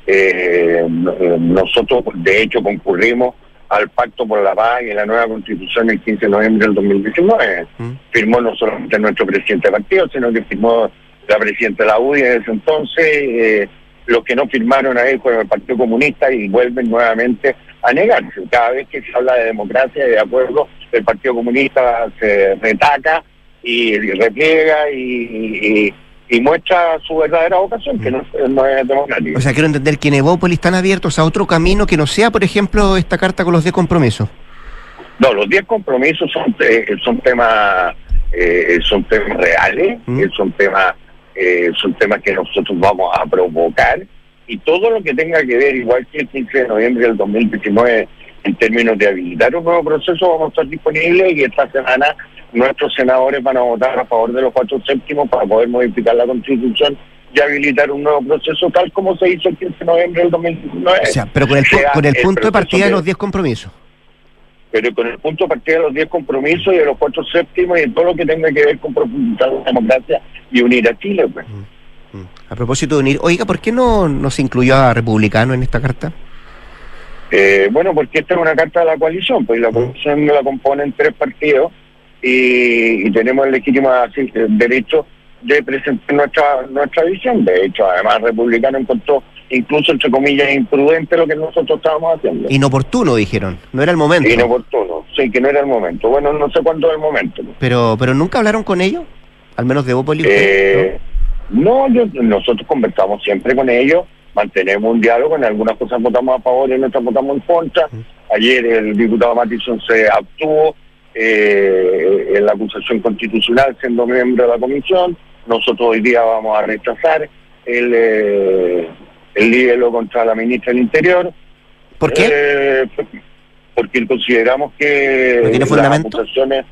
Eh, eh, nosotros, de hecho, concurrimos al Pacto por la Paz y la nueva Constitución el 15 de noviembre del 2019. Firmó no solamente nuestro presidente de partido, sino que firmó la presidenta de la UDI en ese entonces. eh, los que no firmaron ahí fueron el Partido Comunista y vuelven nuevamente a negarse. Cada vez que se habla de democracia y de acuerdo, el Partido Comunista se retaca y, y repliega y, y- y muestra su verdadera vocación, que no, no es democrática. O sea, quiero entender que en Evópolis están abiertos a otro camino que no sea, por ejemplo, esta carta con los de compromiso. No, los 10 compromisos son, eh, son temas eh, son temas reales, eh, son temas eh, son temas que nosotros vamos a provocar y todo lo que tenga que ver, igual que el 15 de noviembre del 2019, en términos de habilitar un nuevo proceso, vamos a estar disponibles y esta semana nuestros senadores van a votar a favor de los cuatro séptimos para poder modificar la constitución y habilitar un nuevo proceso tal como se hizo el 15 de noviembre del 2019. O sea, pero con el, Sea con el punto de partida de los 10 compromisos. pero con el punto de partida de los 10 compromisos y de los cuatro séptimos y de todo lo que tenga que ver con profundizar la democracia y unir a Chile. Pues. A propósito de unir, oiga, ¿por qué no, no se incluyó a republicano en esta carta? Eh, bueno, porque esta es una carta de la coalición, pues la coalición la componen tres partidos y, y tenemos el legítimo derecho de presentar nuestra nuestra visión. De hecho, además, Republicano encontró incluso, entre comillas, imprudente lo que nosotros estábamos haciendo. Inoportuno, dijeron. No era el momento. Inoportuno, sí, que no era el momento. Bueno, no sé cuándo es el momento. Pero, pero nunca hablaron con ellos, al menos de Bópoli. Eh, no, yo- nosotros conversamos siempre con ellos, mantenemos un diálogo, en algunas cosas votamos a favor y en otras votamos en contra. Ayer el diputado Matison se abstuvo eh, en la acusación constitucional siendo miembro de la comisión. Nosotros hoy día vamos a rechazar el, eh, el libelo contra la ministra del Interior. ¿Por qué? Eh, porque consideramos que ¿No tiene las fundamento? acusaciones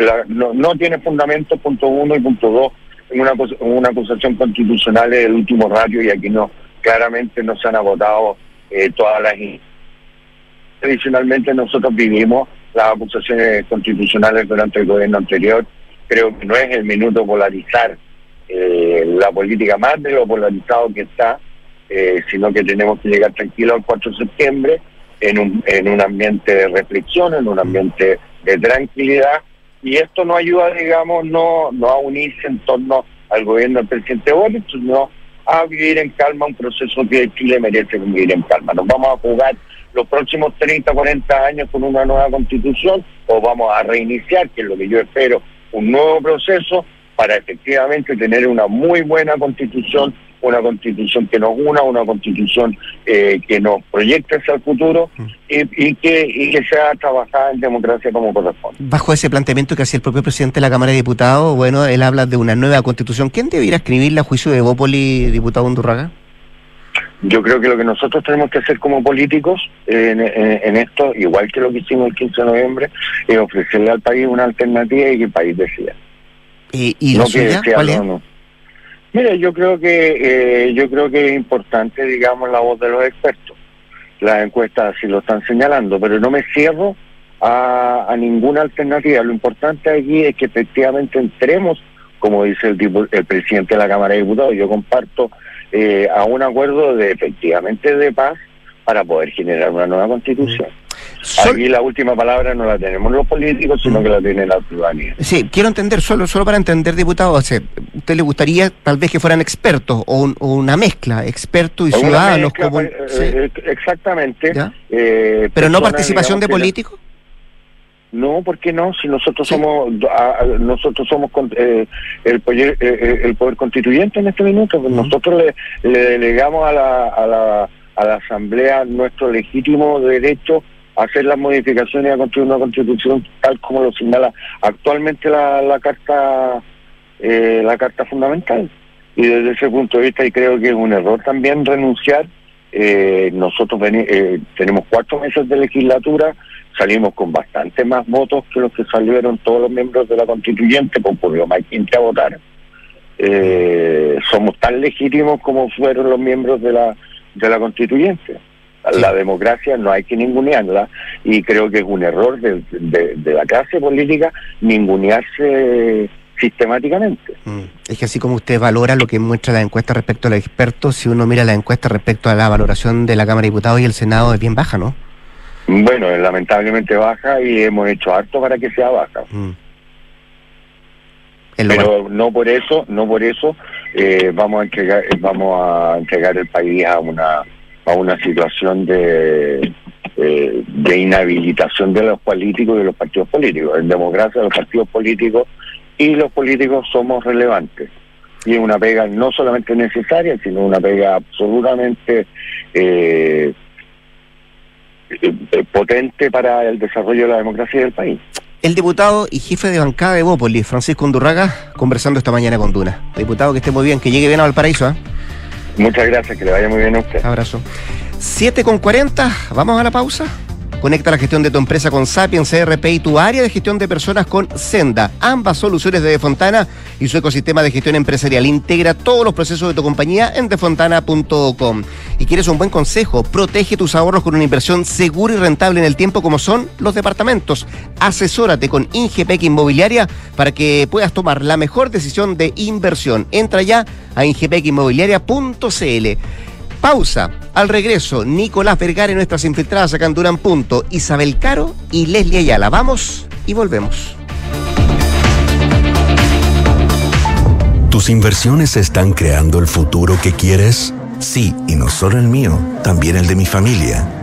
la- no, no tiene fundamento, punto uno y punto dos, en una, una acusación constitucional es el último ratio y aquí no, claramente no se han agotado eh, todas las... Tradicionalmente nosotros vivimos las acusaciones constitucionales durante el gobierno anterior, creo que no es el minuto polarizar eh, la política más de lo polarizado que está, eh, sino que tenemos que llegar tranquilos al 4 de septiembre en un, en un ambiente de reflexión, en un ambiente de tranquilidad, y esto no ayuda, digamos, no, no a unirse en torno al gobierno del presidente Boric, sino a vivir en calma un proceso que Chile merece vivir en calma. Nos vamos a jugar los próximos 30, 40 años con una nueva constitución o vamos a reiniciar, que es lo que yo espero, un nuevo proceso para efectivamente tener una muy buena constitución, una constitución que nos una, una constitución eh, que nos proyecte hacia el futuro y, y que, y que sea trabajada en democracia como corresponde. Bajo ese planteamiento que hacía el propio presidente de la Cámara de Diputados, bueno, él habla de una nueva constitución. ¿Quién debiera escribirla a juicio de Bópoli, diputado Undurraga? Yo creo que lo que nosotros tenemos que hacer como políticos en, en- en esto, igual que lo que hicimos el 15 de noviembre, es ofrecerle al país una alternativa y que el país decida. Eh, ¿Y No la que suya? ¿Cuál es? no. Mira, yo creo que eh, yo creo que es importante, digamos, la voz de los expertos. Las encuestas así lo están señalando, pero no me cierro a, ninguna alternativa. Lo importante aquí es que efectivamente entremos, como dice el, el presidente de la Cámara de Diputados, yo comparto eh, a un acuerdo de efectivamente de paz para poder generar una nueva constitución. Aquí la última palabra no la tenemos los políticos, sino que la tiene la ciudadanía. Sí, quiero entender, solo, solo para entender, diputado, o sea, ¿usted le gustaría tal vez que fueran expertos o, un- o una mezcla, expertos y ciudadanos? mezcla, como, eh, sí. eh, exactamente. Eh, ¿Pero no participación de políticos? No, ¿por qué no? Si nosotros somos a- a- nosotros somos con- eh, el, poder, eh, el poder constituyente en este minuto, pues nosotros le, le delegamos a la, a, la, a la Asamblea nuestro legítimo derecho hacer las modificaciones a construir una constitución tal como lo señala actualmente la, la Carta eh, la Carta Fundamental. Y desde ese punto de vista, y creo que es un error también renunciar. Eh, nosotros eh, tenemos cuatro meses de legislatura, salimos con bastante más votos que los que salieron todos los miembros de la constituyente, pues por más gente a votar. Eh, somos tan legítimos como fueron los miembros de la, de la constituyente. La democracia no hay que ningunearla y creo que es un error de, de, la clase política ningunearse sistemáticamente. Mm. Es que así como usted valora lo que muestra la encuesta respecto a los expertos, si uno mira la encuesta respecto a la valoración de la Cámara de Diputados y el Senado es bien baja, ¿no? Bueno, es lamentablemente baja y hemos hecho harto para que sea baja. Mm. Pero no por eso, no por eso eh, vamos a entregar, vamos a entregar el país a una a una situación de eh, de inhabilitación de los políticos y de los partidos políticos. En democracia los partidos políticos y los políticos somos relevantes. Y es una pega no solamente necesaria, sino una pega absolutamente eh, eh, potente para el desarrollo de la democracia del país. El diputado y jefe de bancada de Bópoli, Francisco Undurraga, conversando esta mañana con Duna. Diputado, que esté muy bien, que llegue bien a Valparaíso. ¿eh? Muchas gracias, que le vaya muy bien a usted. Abrazo. 7 con 40, vamos a la pausa. Conecta la gestión de tu empresa con Sapiens CRP y tu área de gestión de personas con Senda. Ambas soluciones de Defontana y su ecosistema de gestión empresarial. Integra todos los procesos de tu compañía en defontana.com. Y quieres un buen consejo, protege tus ahorros con una inversión segura y rentable en el tiempo como son los departamentos. Asesórate con Ingepec Inmobiliaria para que puedas tomar la mejor decisión de inversión. Entra ya a ingepecinmobiliaria.cl. Pausa. Al regreso, Nicolás Vergara y nuestras infiltradas acá en Duran Punto, Isabel Caro y Leslie Ayala. Vamos y volvemos. ¿Tus inversiones están creando el futuro que quieres? Sí, y no solo el mío, también el de mi familia.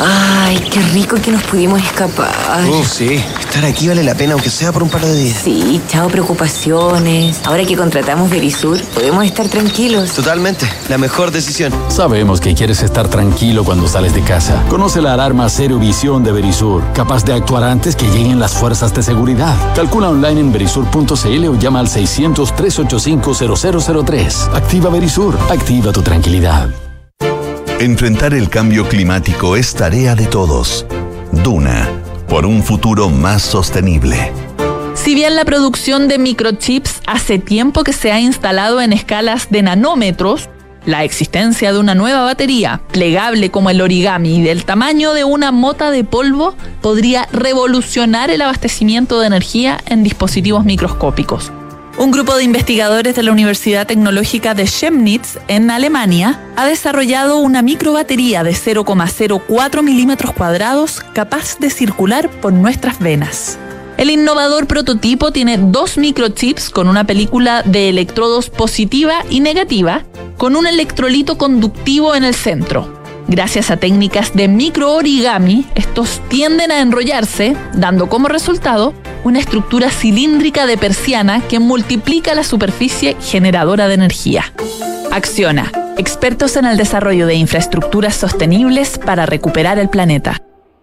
Ay, qué rico que nos pudimos escapar. Oh, sí. Estar aquí vale la pena, aunque sea por un par de días. Sí, chao preocupaciones. Ahora que contratamos Verisur, podemos estar tranquilos. Totalmente. La mejor decisión. Sabemos que quieres estar tranquilo cuando sales de casa. Conoce la alarma Cero Visión de Verisur, capaz de actuar antes que lleguen las fuerzas de seguridad. Calcula online en verisur.cl o llama al 600-385-0003. Activa Verisur. Activa tu tranquilidad. Enfrentar el cambio climático es tarea de todos. Duna, por un futuro más sostenible. Si bien la producción de microchips hace tiempo que se ha instalado en escalas de nanómetros, la existencia de una nueva batería, plegable como el origami y del tamaño de una mota de polvo, podría revolucionar el abastecimiento de energía en dispositivos microscópicos. Un grupo de investigadores de la Universidad Tecnológica de Chemnitz, en Alemania, ha desarrollado una microbatería de 0,04 milímetros cuadrados capaz de circular por nuestras venas. El innovador prototipo tiene dos microchips con una película de electrodos positiva y negativa, con un electrolito conductivo en el centro. Gracias a técnicas de micro origami, estos tienden a enrollarse, dando como resultado una estructura cilíndrica de persiana que multiplica la superficie generadora de energía. Acciona, expertos en el desarrollo de infraestructuras sostenibles para recuperar el planeta.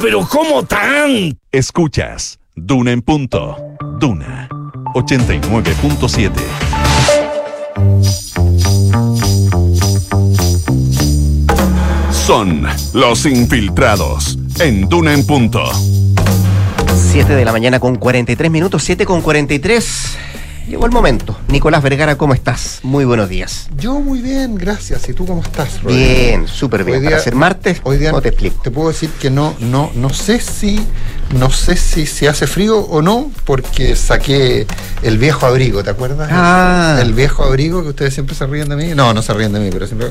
Pero ¿cómo tan? Escuchas, Duna en punto. Duna 89.7. Son los infiltrados en Duna en Punto. 7 de la mañana con 43 minutos, 7 con 43. Llegó el momento. Nicolás Vergara, ¿cómo estás? Muy buenos días. Yo muy bien, gracias. ¿Y tú cómo estás, Rodrigo? Bien, súper bien. Hoy día, Para ser martes, hoy día ¿cómo te explico? Te puedo decir que no, no, no sé si, no sé si se hace frío o no, porque saqué el viejo abrigo, ¿te acuerdas? Ah. El viejo abrigo que ustedes siempre se ríen de mí. No, no se ríen de mí, pero siempre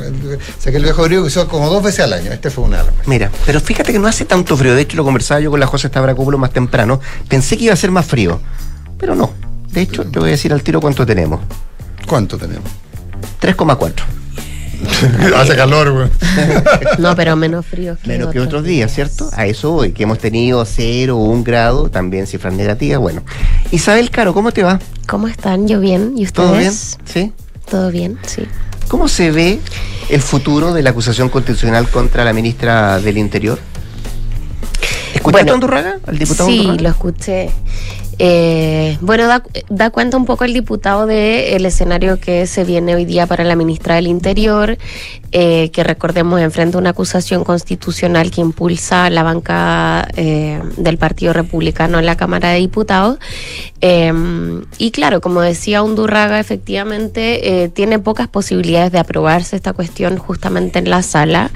saqué el viejo abrigo que uso como dos veces al año. Este fue una. Mira, pero fíjate que no hace tanto frío. De hecho, lo conversaba yo con la José Tabraculo más temprano. Pensé que iba a ser más frío, pero no. De hecho, te voy a decir al tiro cuánto tenemos. ¿Cuánto tenemos? 3,4. Hace calor, güey. No, pero menos frío que Menos que otros días, ¿cierto? A eso hoy, que hemos tenido 0 o 1 grado, también cifras negativas. Bueno, Isabel Caro, ¿cómo te va? ¿Cómo están? Yo bien. ¿Y ustedes? ¿Todo bien? ¿Sí? Todo bien, sí. ¿Cómo se ve el futuro de la acusación constitucional contra la ministra del Interior? ¿Escuchaste Bueno, a Andurraga, al diputado Sí, Andurraga? lo escuché. Eh, bueno, da, cuenta un poco el diputado del escenario que se viene hoy día para la ministra del Interior, eh, que recordemos enfrenta una acusación constitucional que impulsa la banca eh, del Partido Republicano en la Cámara de Diputados. Y claro, como decía Undurraga, efectivamente tiene pocas posibilidades de aprobarse esta cuestión justamente en la sala.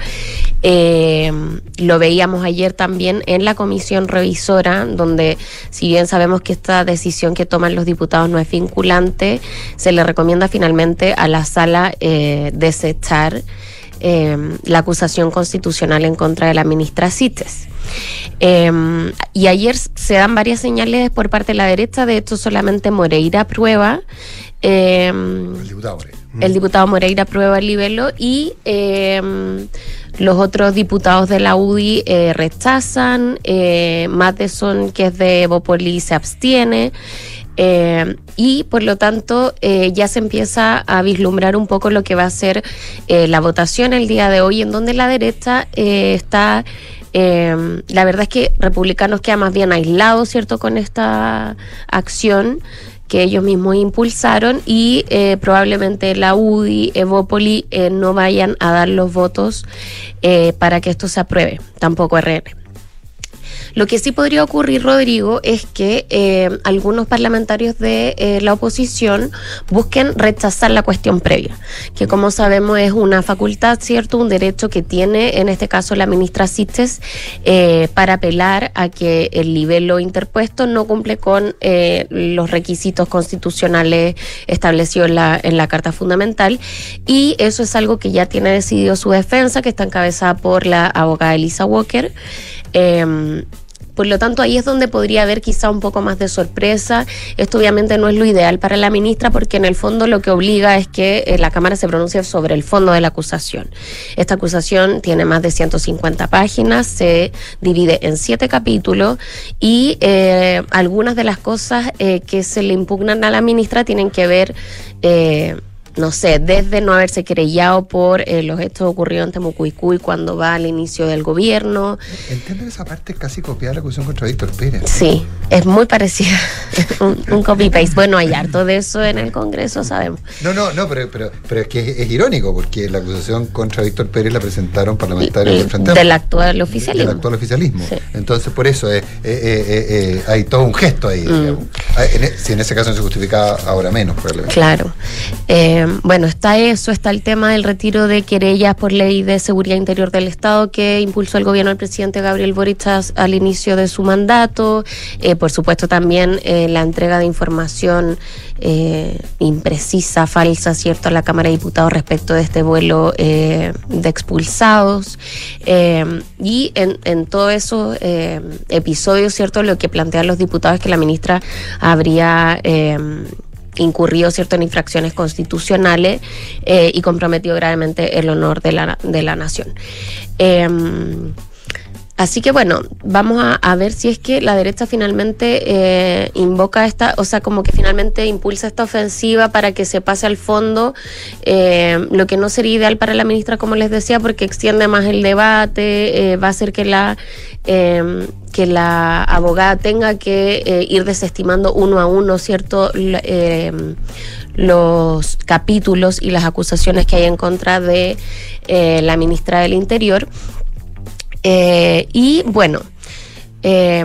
Lo veíamos ayer también en la comisión revisora, donde si bien sabemos que esta decisión que toman los diputados no es vinculante, se le recomienda finalmente a la sala eh, desechar eh, la acusación constitucional en contra de la ministra Sites. Eh, y ayer se dan varias señales por parte de la derecha, de hecho solamente Moreira aprueba. Eh, El diputado Moreira. el diputado Moreira aprueba el libelo y eh, los otros diputados de la UDI eh, rechazan, eh, Matheson, que es de Bopoli, se abstiene. eh, y por lo tanto eh, ya se empieza a vislumbrar un poco lo que va a ser eh, la votación el día de hoy, en donde la derecha eh, está eh, la verdad es que republicanos queda más bien aislados, ¿cierto?, con esta acción que ellos mismos impulsaron y eh, probablemente la UDI, Evópoli eh, no vayan a dar los votos eh, para que esto se apruebe, tampoco RN. Lo que sí podría ocurrir, Rodrigo, es que eh, algunos parlamentarios de eh, la oposición busquen rechazar la cuestión previa, que como sabemos es una facultad, ¿cierto? Un derecho que tiene, en este caso, la ministra Sites eh, para apelar a que el libelo interpuesto no cumple con eh, los requisitos constitucionales establecidos en la, Carta Fundamental. Y eso es algo que ya tiene decidido su defensa, que está encabezada por la abogada Elisa Walker. Eh, por lo tanto, ahí es donde podría haber quizá un poco más de sorpresa. Esto obviamente no es lo ideal para la ministra porque en el fondo lo que obliga es que eh, la Cámara se pronuncie sobre el fondo de la acusación. Esta acusación tiene más de 150 páginas, se divide en siete capítulos y eh, algunas de las cosas eh, que se le impugnan a la ministra tienen que ver... eh, no sé, desde no haberse querellado por eh, los hechos ocurridos en Temucuicuy cuando va al inicio del gobierno. Entiendo que esa parte es casi copiada de la acusación contra Víctor Pérez. Sí, es muy parecida. un, un copy-paste. Bueno, hay harto de eso en el Congreso, sabemos. No, no, no, pero, pero, pero es que es, es irónico porque la acusación contra Víctor Pérez la presentaron parlamentarios del Frente Del actual oficialismo. Del actual oficialismo. Sí. Entonces, por eso eh, eh, eh, eh, hay todo un gesto ahí. Mm. Ah, e- si en ese caso no se justificaba, ahora menos, probablemente. Claro. Eh, bueno, está eso, está el tema del retiro de querellas por ley de seguridad interior del Estado que impulsó el gobierno del presidente Gabriel Boric al inicio de su mandato. Eh, por supuesto, también eh, la entrega de información eh, imprecisa, falsa, ¿cierto?, a la Cámara de Diputados respecto de este vuelo eh, de expulsados. Eh, y en, en todos esos eh, episodios, ¿cierto?, lo que plantean los diputados es que la ministra habría... incurrido cierto en infracciones constitucionales eh, y comprometido gravemente el honor de la, de la nación. Eh, Así que bueno, vamos a, ver si es que la derecha finalmente eh, invoca esta, o sea, como que finalmente impulsa esta ofensiva para que se pase al fondo, eh, lo que no sería ideal para la ministra, como les decía, porque extiende más el debate, eh, va a hacer que la eh, que la abogada tenga que eh, ir desestimando uno a uno, ¿cierto? Eh, los capítulos y las acusaciones que hay en contra de eh, la ministra del Interior. Eh, y bueno, eh,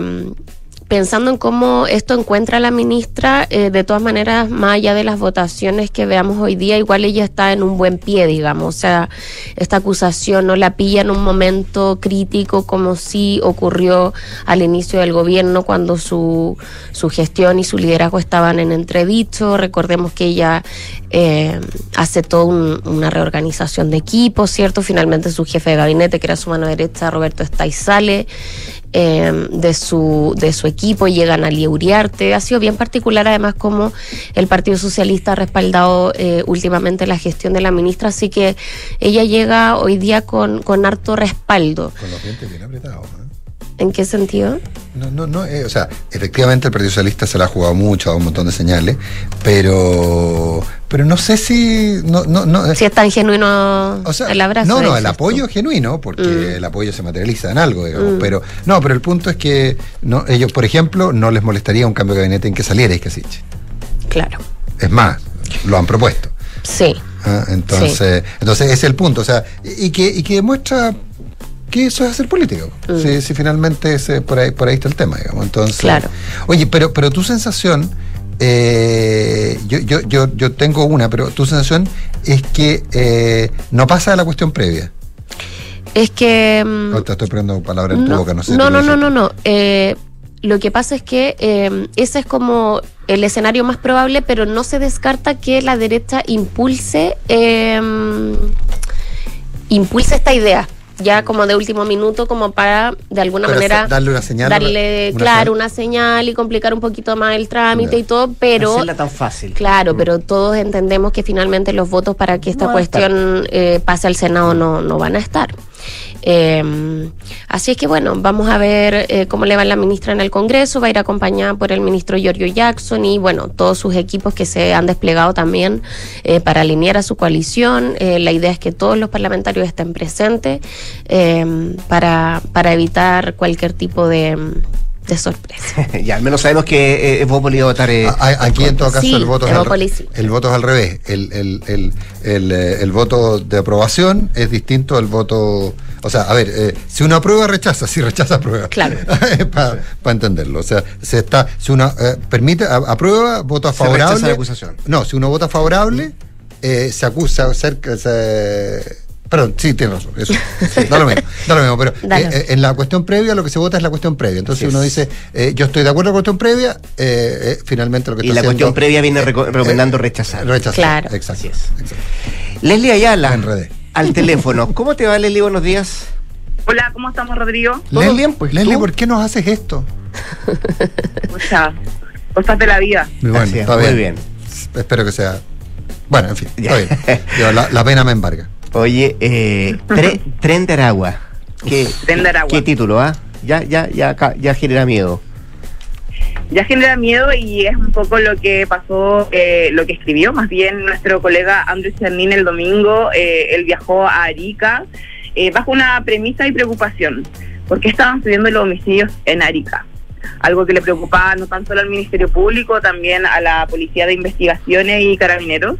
pensando en cómo esto encuentra a la ministra, eh, de todas maneras, más allá de las votaciones que veamos hoy día, igual ella está en un buen pie, digamos. O sea, esta acusación no la pilla en un momento crítico como sí ocurrió al inicio del gobierno cuando su, su gestión y su liderazgo estaban en entredicho. Recordemos que ella eh, un- una reorganización de equipo, ¿cierto? Finalmente su jefe de gabinete, que era su mano derecha, Roberto Estay, sale eh, de, su, de su equipo, llegan a Uriarte. Ha sido bien particular además como el Partido Socialista ha respaldado eh, últimamente la gestión de la ministra, así que ella llega hoy día con, con harto respaldo. Con los dientes bien apretados. ¿eh? ¿En qué sentido? No, no, no, eh, o sea, efectivamente el Partido Socialista se la ha jugado mucho, ha dado un montón de señales, pero pero no sé si no, no, no, Si es tan genuino el abrazo. no, no, el apoyo es genuino, porque Mm. el apoyo se materializa en algo, digamos, Mm. pero no, pero el punto es que no, ellos, por ejemplo, no les molestaría un cambio de gabinete en que saliera Iscasich. Claro. Es más, lo han propuesto. Sí. Ah, Entonces, entonces ese es el punto, o sea, y que, y que demuestra que eso es hacer política. Mm. Si, si finalmente ese, por ahí por ahí está el tema, digamos. Entonces, Claro. Oye, pero pero tu sensación eh, yo, yo, yo, yo tengo una, pero tu sensación es que eh, no pasa de la cuestión previa. Es que... mm, No, te estoy poniendo palabras en tu no, boca, no sé. no, no, no, no, no. Eh, lo que pasa es que eh, ese es como el escenario más probable, pero no se descarta que la derecha impulse, eh, impulse esta idea. Ya como de último minuto, como para de alguna Pero manera darle una señal, darle, una claro, señal. una señal y complicar un poquito más el trámite y todo, pero Hacerla tan fácil. Claro, pero todos entendemos que finalmente los votos para que esta No cuestión eh, pase al Senado no, no van a estar. Eh, así es que bueno, vamos a ver eh, cómo le va la ministra en el Congreso, va a ir acompañada por el ministro Giorgio Jackson y bueno, todos sus equipos que se han desplegado también eh, para alinear a su coalición. Eh, la idea es que todos los parlamentarios estén presentes eh, para, para evitar cualquier tipo de, de sorpresa. ya, al menos sabemos que eh, Evópoli va a votar. eh, A- Aquí en todo caso Sí, el voto es al, Evópolis sí. el voto es al revés. El, el, el, el, eh, el voto de aprobación es distinto al voto. O sea, a ver, eh, si uno aprueba, rechaza. Si rechaza, aprueba. Claro. Para entenderlo. O sea, se está, si uno eh, permite, a- aprueba, vota Se rechaza favorable. la acusación. No, si uno vota favorable, eh, se acusa cerca. Se, Perdón, sí, tiene razón. Eso. Da lo mismo. Da lo mismo. Pero eh, eh, en la cuestión previa, lo que se vota es la cuestión previa. Entonces Así uno es. dice, eh, yo estoy de acuerdo con la cuestión previa, eh, eh, finalmente lo que Y está la haciendo- cuestión previa viene reco- recomendando rechazar. Rechazar. Claro. Exacto. Así es. Leslie Ayala, enredé. al teléfono. ¿Cómo te va, Leslie? Buenos días. Hola, ¿cómo estamos, Rodrigo? ¿Todo Leslie, bien, pues, Leslie, tú? ¿por qué nos haces esto? Muchas cosas de la vida. Muy bueno, Así está muy bien. bien. Espero que sea. Bueno, en fin, Ya. está bien. Yo, la, la pena me embarga. Oye, eh, tre- Tren de Aragua. ¿Qué, Tren de Aragua. ¿Qué título, ah? Ya, ya, ya, ya genera miedo. Ya genera miedo y es un poco lo que pasó, eh, lo que escribió más bien nuestro colega Andrew Cernin el domingo. Eh, él viajó a Arica eh, bajo una premisa y preocupación. ¿Por qué estaban subiendo los homicidios en Arica? Algo que le preocupaba no tan solo al Ministerio Público, también a la Policía de Investigaciones y Carabineros.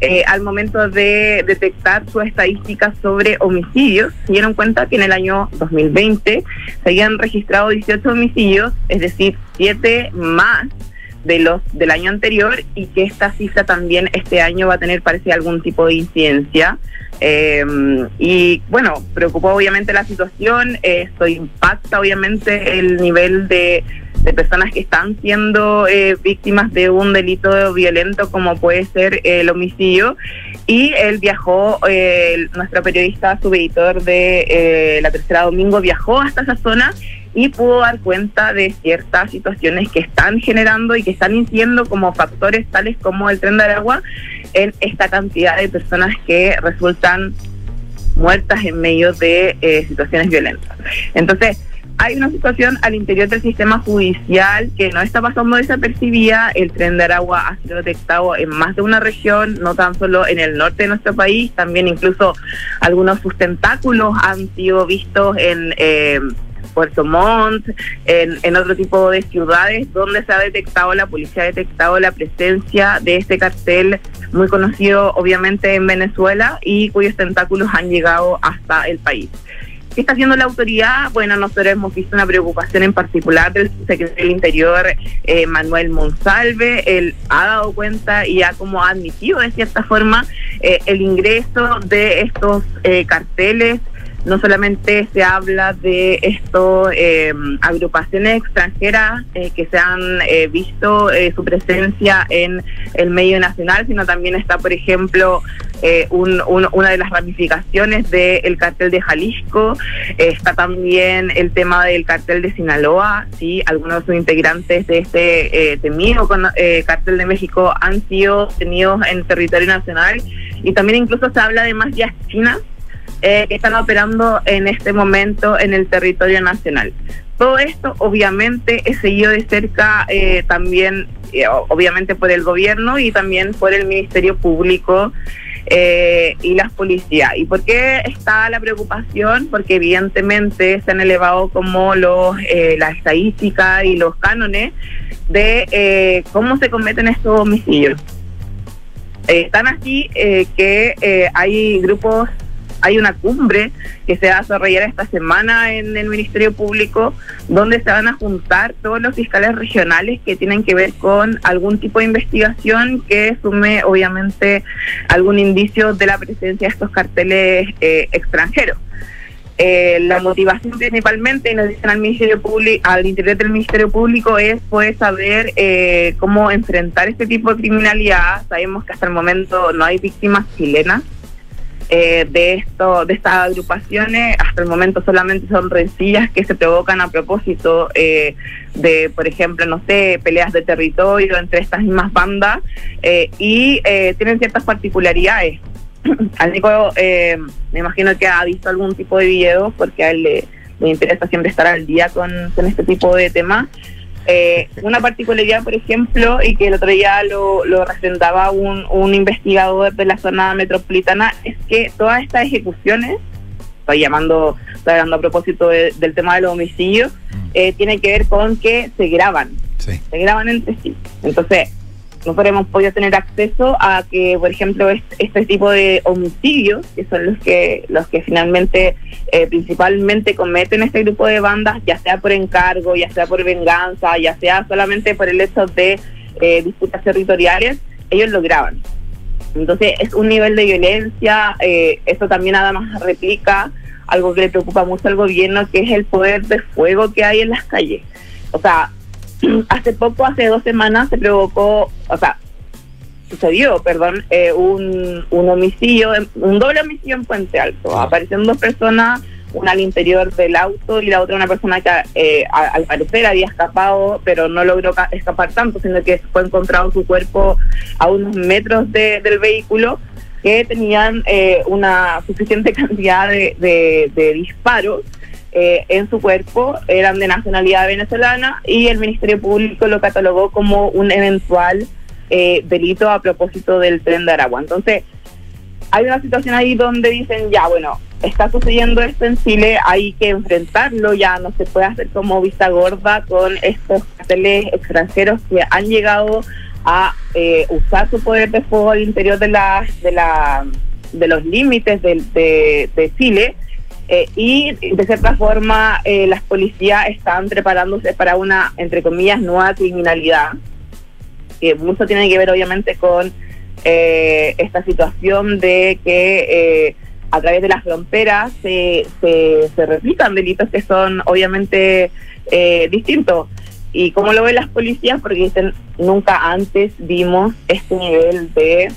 Eh, al momento de detectar sus estadísticas sobre homicidios, se dieron cuenta que en el año 2020 se habían registrado 18 homicidios, es decir, 7 más de los del año anterior y que esta cifra también este año va a tener parece algún tipo de incidencia Eh, y bueno preocupó obviamente la situación eh, esto impacta obviamente el nivel de, de personas que están siendo eh, víctimas de un delito violento como puede ser el homicidio. Y él viajó eh, nuestro periodista subeditor de eh, la tercera domingo viajó hasta esa zona y pudo dar cuenta de ciertas situaciones que están generando y que están incidiendo como factores tales como el tren de Aragua en esta cantidad de personas que resultan muertas en medio de eh, situaciones violentas. Entonces, hay una situación al interior del sistema judicial que no está pasando desapercibida. El tren de Aragua ha sido detectado en más de una región, no tan solo en el norte de nuestro país, también incluso algunos sustentáculos han sido vistos en... Eh, Puerto Montt, en, otro tipo de ciudades donde se ha detectado, la policía ha detectado la presencia de este cartel muy conocido obviamente en Venezuela y cuyos tentáculos han llegado hasta el país. ¿Qué está haciendo la autoridad? Bueno, nosotros hemos visto una preocupación en particular del secretario del Interior, eh, Manuel Monsalve. Él ha dado cuenta y ha como admitido de cierta forma eh, el ingreso de estos eh, carteles no solamente se habla de esto, eh, agrupaciones extranjeras eh, que se han eh, visto su presencia en el medio nacional, sino también está, por ejemplo, una de las ramificaciones del cartel de Jalisco, está también el tema del cartel de Sinaloa, sí, algunos de sus integrantes de este temido cartel de México han sido tenidos en territorio nacional. Y también incluso se habla de más ya China eh, que están operando en este momento en el territorio nacional. Todo esto obviamente es seguido de cerca eh, también, eh, obviamente por el gobierno y también por el Ministerio Público y las policías. ¿Y por qué está la preocupación? Porque evidentemente se han elevado como los la estadística y los cánones de cómo se cometen estos homicidios. están así que hay grupos hay una cumbre que se va a desarrollar esta semana en el Ministerio Público, donde se van a juntar todos los fiscales regionales que tienen que ver con algún tipo de investigación que sume, obviamente, algún indicio de la presencia de estos carteles eh, extranjeros. Eh, la motivación principalmente, nos dicen al Ministerio Público, al interior del Ministerio Público, es pues saber eh, cómo enfrentar este tipo de criminalidad. Sabemos que hasta el momento no hay víctimas chilenas eh, de esto de estas agrupaciones hasta el momento solamente son rencillas que se provocan a propósito eh, de por ejemplo no sé peleas de territorio entre estas mismas bandas eh, y tienen ciertas particularidades. Al Nico me imagino que ha visto algún tipo de video porque a él le, le interesa siempre estar al día con, con este tipo de temas eh, una particularidad, por ejemplo, y que el otro día lo, lo representaba un, un investigador de la zona metropolitana, es que todas estas ejecuciones, estoy llamando, estoy hablando a propósito del tema de los homicidios, eh, tienen que ver con que se graban, se graban entre sí. Entonces, nosotros hemos podido tener acceso a que, por ejemplo, este, tipo de homicidios, que son los que los que finalmente eh, principalmente cometen este grupo de bandas, ya sea por encargo, ya sea por venganza, ya sea solamente por el hecho de eh, disputas territoriales, ellos lo graban. Entonces es un nivel de violencia, eh, esto también además replica algo que le preocupa mucho al gobierno, que es el poder de fuego que hay en las calles. O sea, hace poco, hace dos semanas, se provocó, o sea, sucedió, perdón, eh, un, un homicidio, un doble homicidio en Puente Alto. Aparecieron dos personas, una al interior del auto y la otra una persona que eh, al parecer había escapado, pero no logró escapar tanto, sino que fue encontrado su cuerpo a unos metros del vehículo que tenían eh, una suficiente cantidad de, de, de disparos eh, en su cuerpo eran de nacionalidad venezolana y el Ministerio Público lo catalogó como un eventual eh, delito a propósito del tren de Aragua. Entonces, hay una situación ahí donde dicen, ya, bueno, está sucediendo esto en Chile, hay que enfrentarlo, ya no se puede hacer como vista gorda con estos carteles extranjeros que han llegado a eh, usar su poder de fuego al interior de, la, de, la, de los límites de, de, de Chile eh, y de cierta forma eh, las policías están preparándose para una, entre comillas, nueva criminalidad, que mucho tiene que ver obviamente con eh, esta situación de que a través de las fronteras se, se, se, delitos que son obviamente distintos. ¿Y cómo lo ven las policías? Porque dicen, nunca antes vimos este nivel de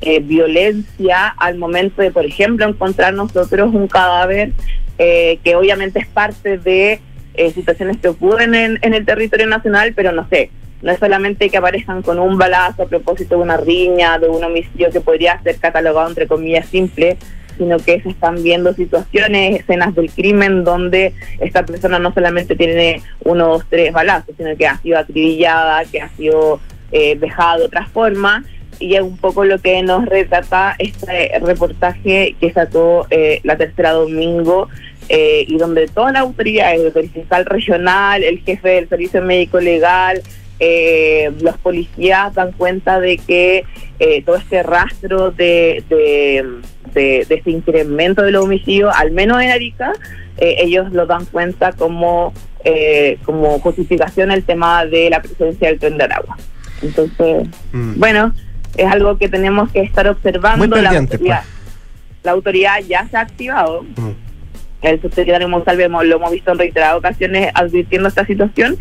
eh, violencia al momento de, por ejemplo, encontrar nosotros un cadáver eh, que obviamente es parte de eh, situaciones que ocurren en, el territorio nacional, pero no sé, no es solamente que aparezcan con un balazo a propósito de una riña, de un homicidio que podría ser catalogado entre comillas simple, sino que se están viendo situaciones, escenas del crimen donde esta persona no solamente tiene uno, dos, tres balazos, sino que ha sido acribillada, que ha sido eh, dejada de otra forma. Y es un poco lo que nos retrata este reportaje que sacó eh, la tercera domingo eh, y donde todas las autoridades, el fiscal regional, el jefe del servicio médico legal, eh, los policías dan cuenta de que eh, todo este rastro de, de, de, de este incremento de los homicidios, al menos en Arica, eh, ellos lo dan cuenta como, eh, como justificación el tema de la presencia del tren de Aragua. Entonces, Mm. bueno, es algo que tenemos que estar observando. Muy la, pendiente, pues. autoridad, la autoridad ya se ha activado. Mm. El subsecretario Monsalve lo hemos visto en reiteradas ocasiones advirtiendo esta situación.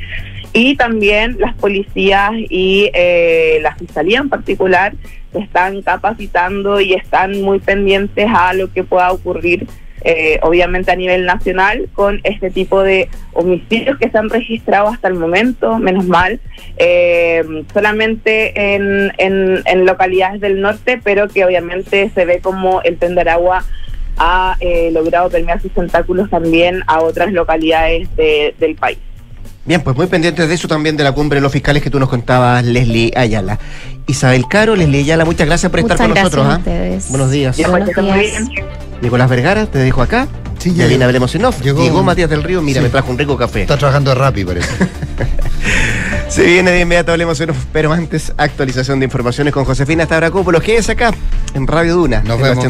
Y también las policías y eh, la fiscalía en particular están capacitando y están muy pendientes a lo que pueda ocurrir, eh, obviamente a nivel nacional, con este tipo de homicidios que se han registrado hasta el momento, menos mal, eh, solamente en, en, en localidades del norte, pero que obviamente se ve como el tren de Aragua ha eh, logrado permear sus tentáculos también a otras localidades de- del país. Bien, pues muy pendientes de eso también de la cumbre de los fiscales que tú nos contabas, Leslie Ayala. Isabel Caro, Leslie Ayala, muchas gracias por Muchas estar con gracias nosotros. a ¿ah? ustedes. Buenos días. Nicolás Vergara, te dejo acá. Sí, ya viene Hablemos en Off. llegó Llegó Matías del Río, mira, Sí. me trajo un rico café. Está trabajando rápido, parece. Se viene de inmediato Hablemos en Off, pero antes, actualización de informaciones con Josefina Stavrakopoulos. Quédese acá, en Radio Duna. Nos vemos.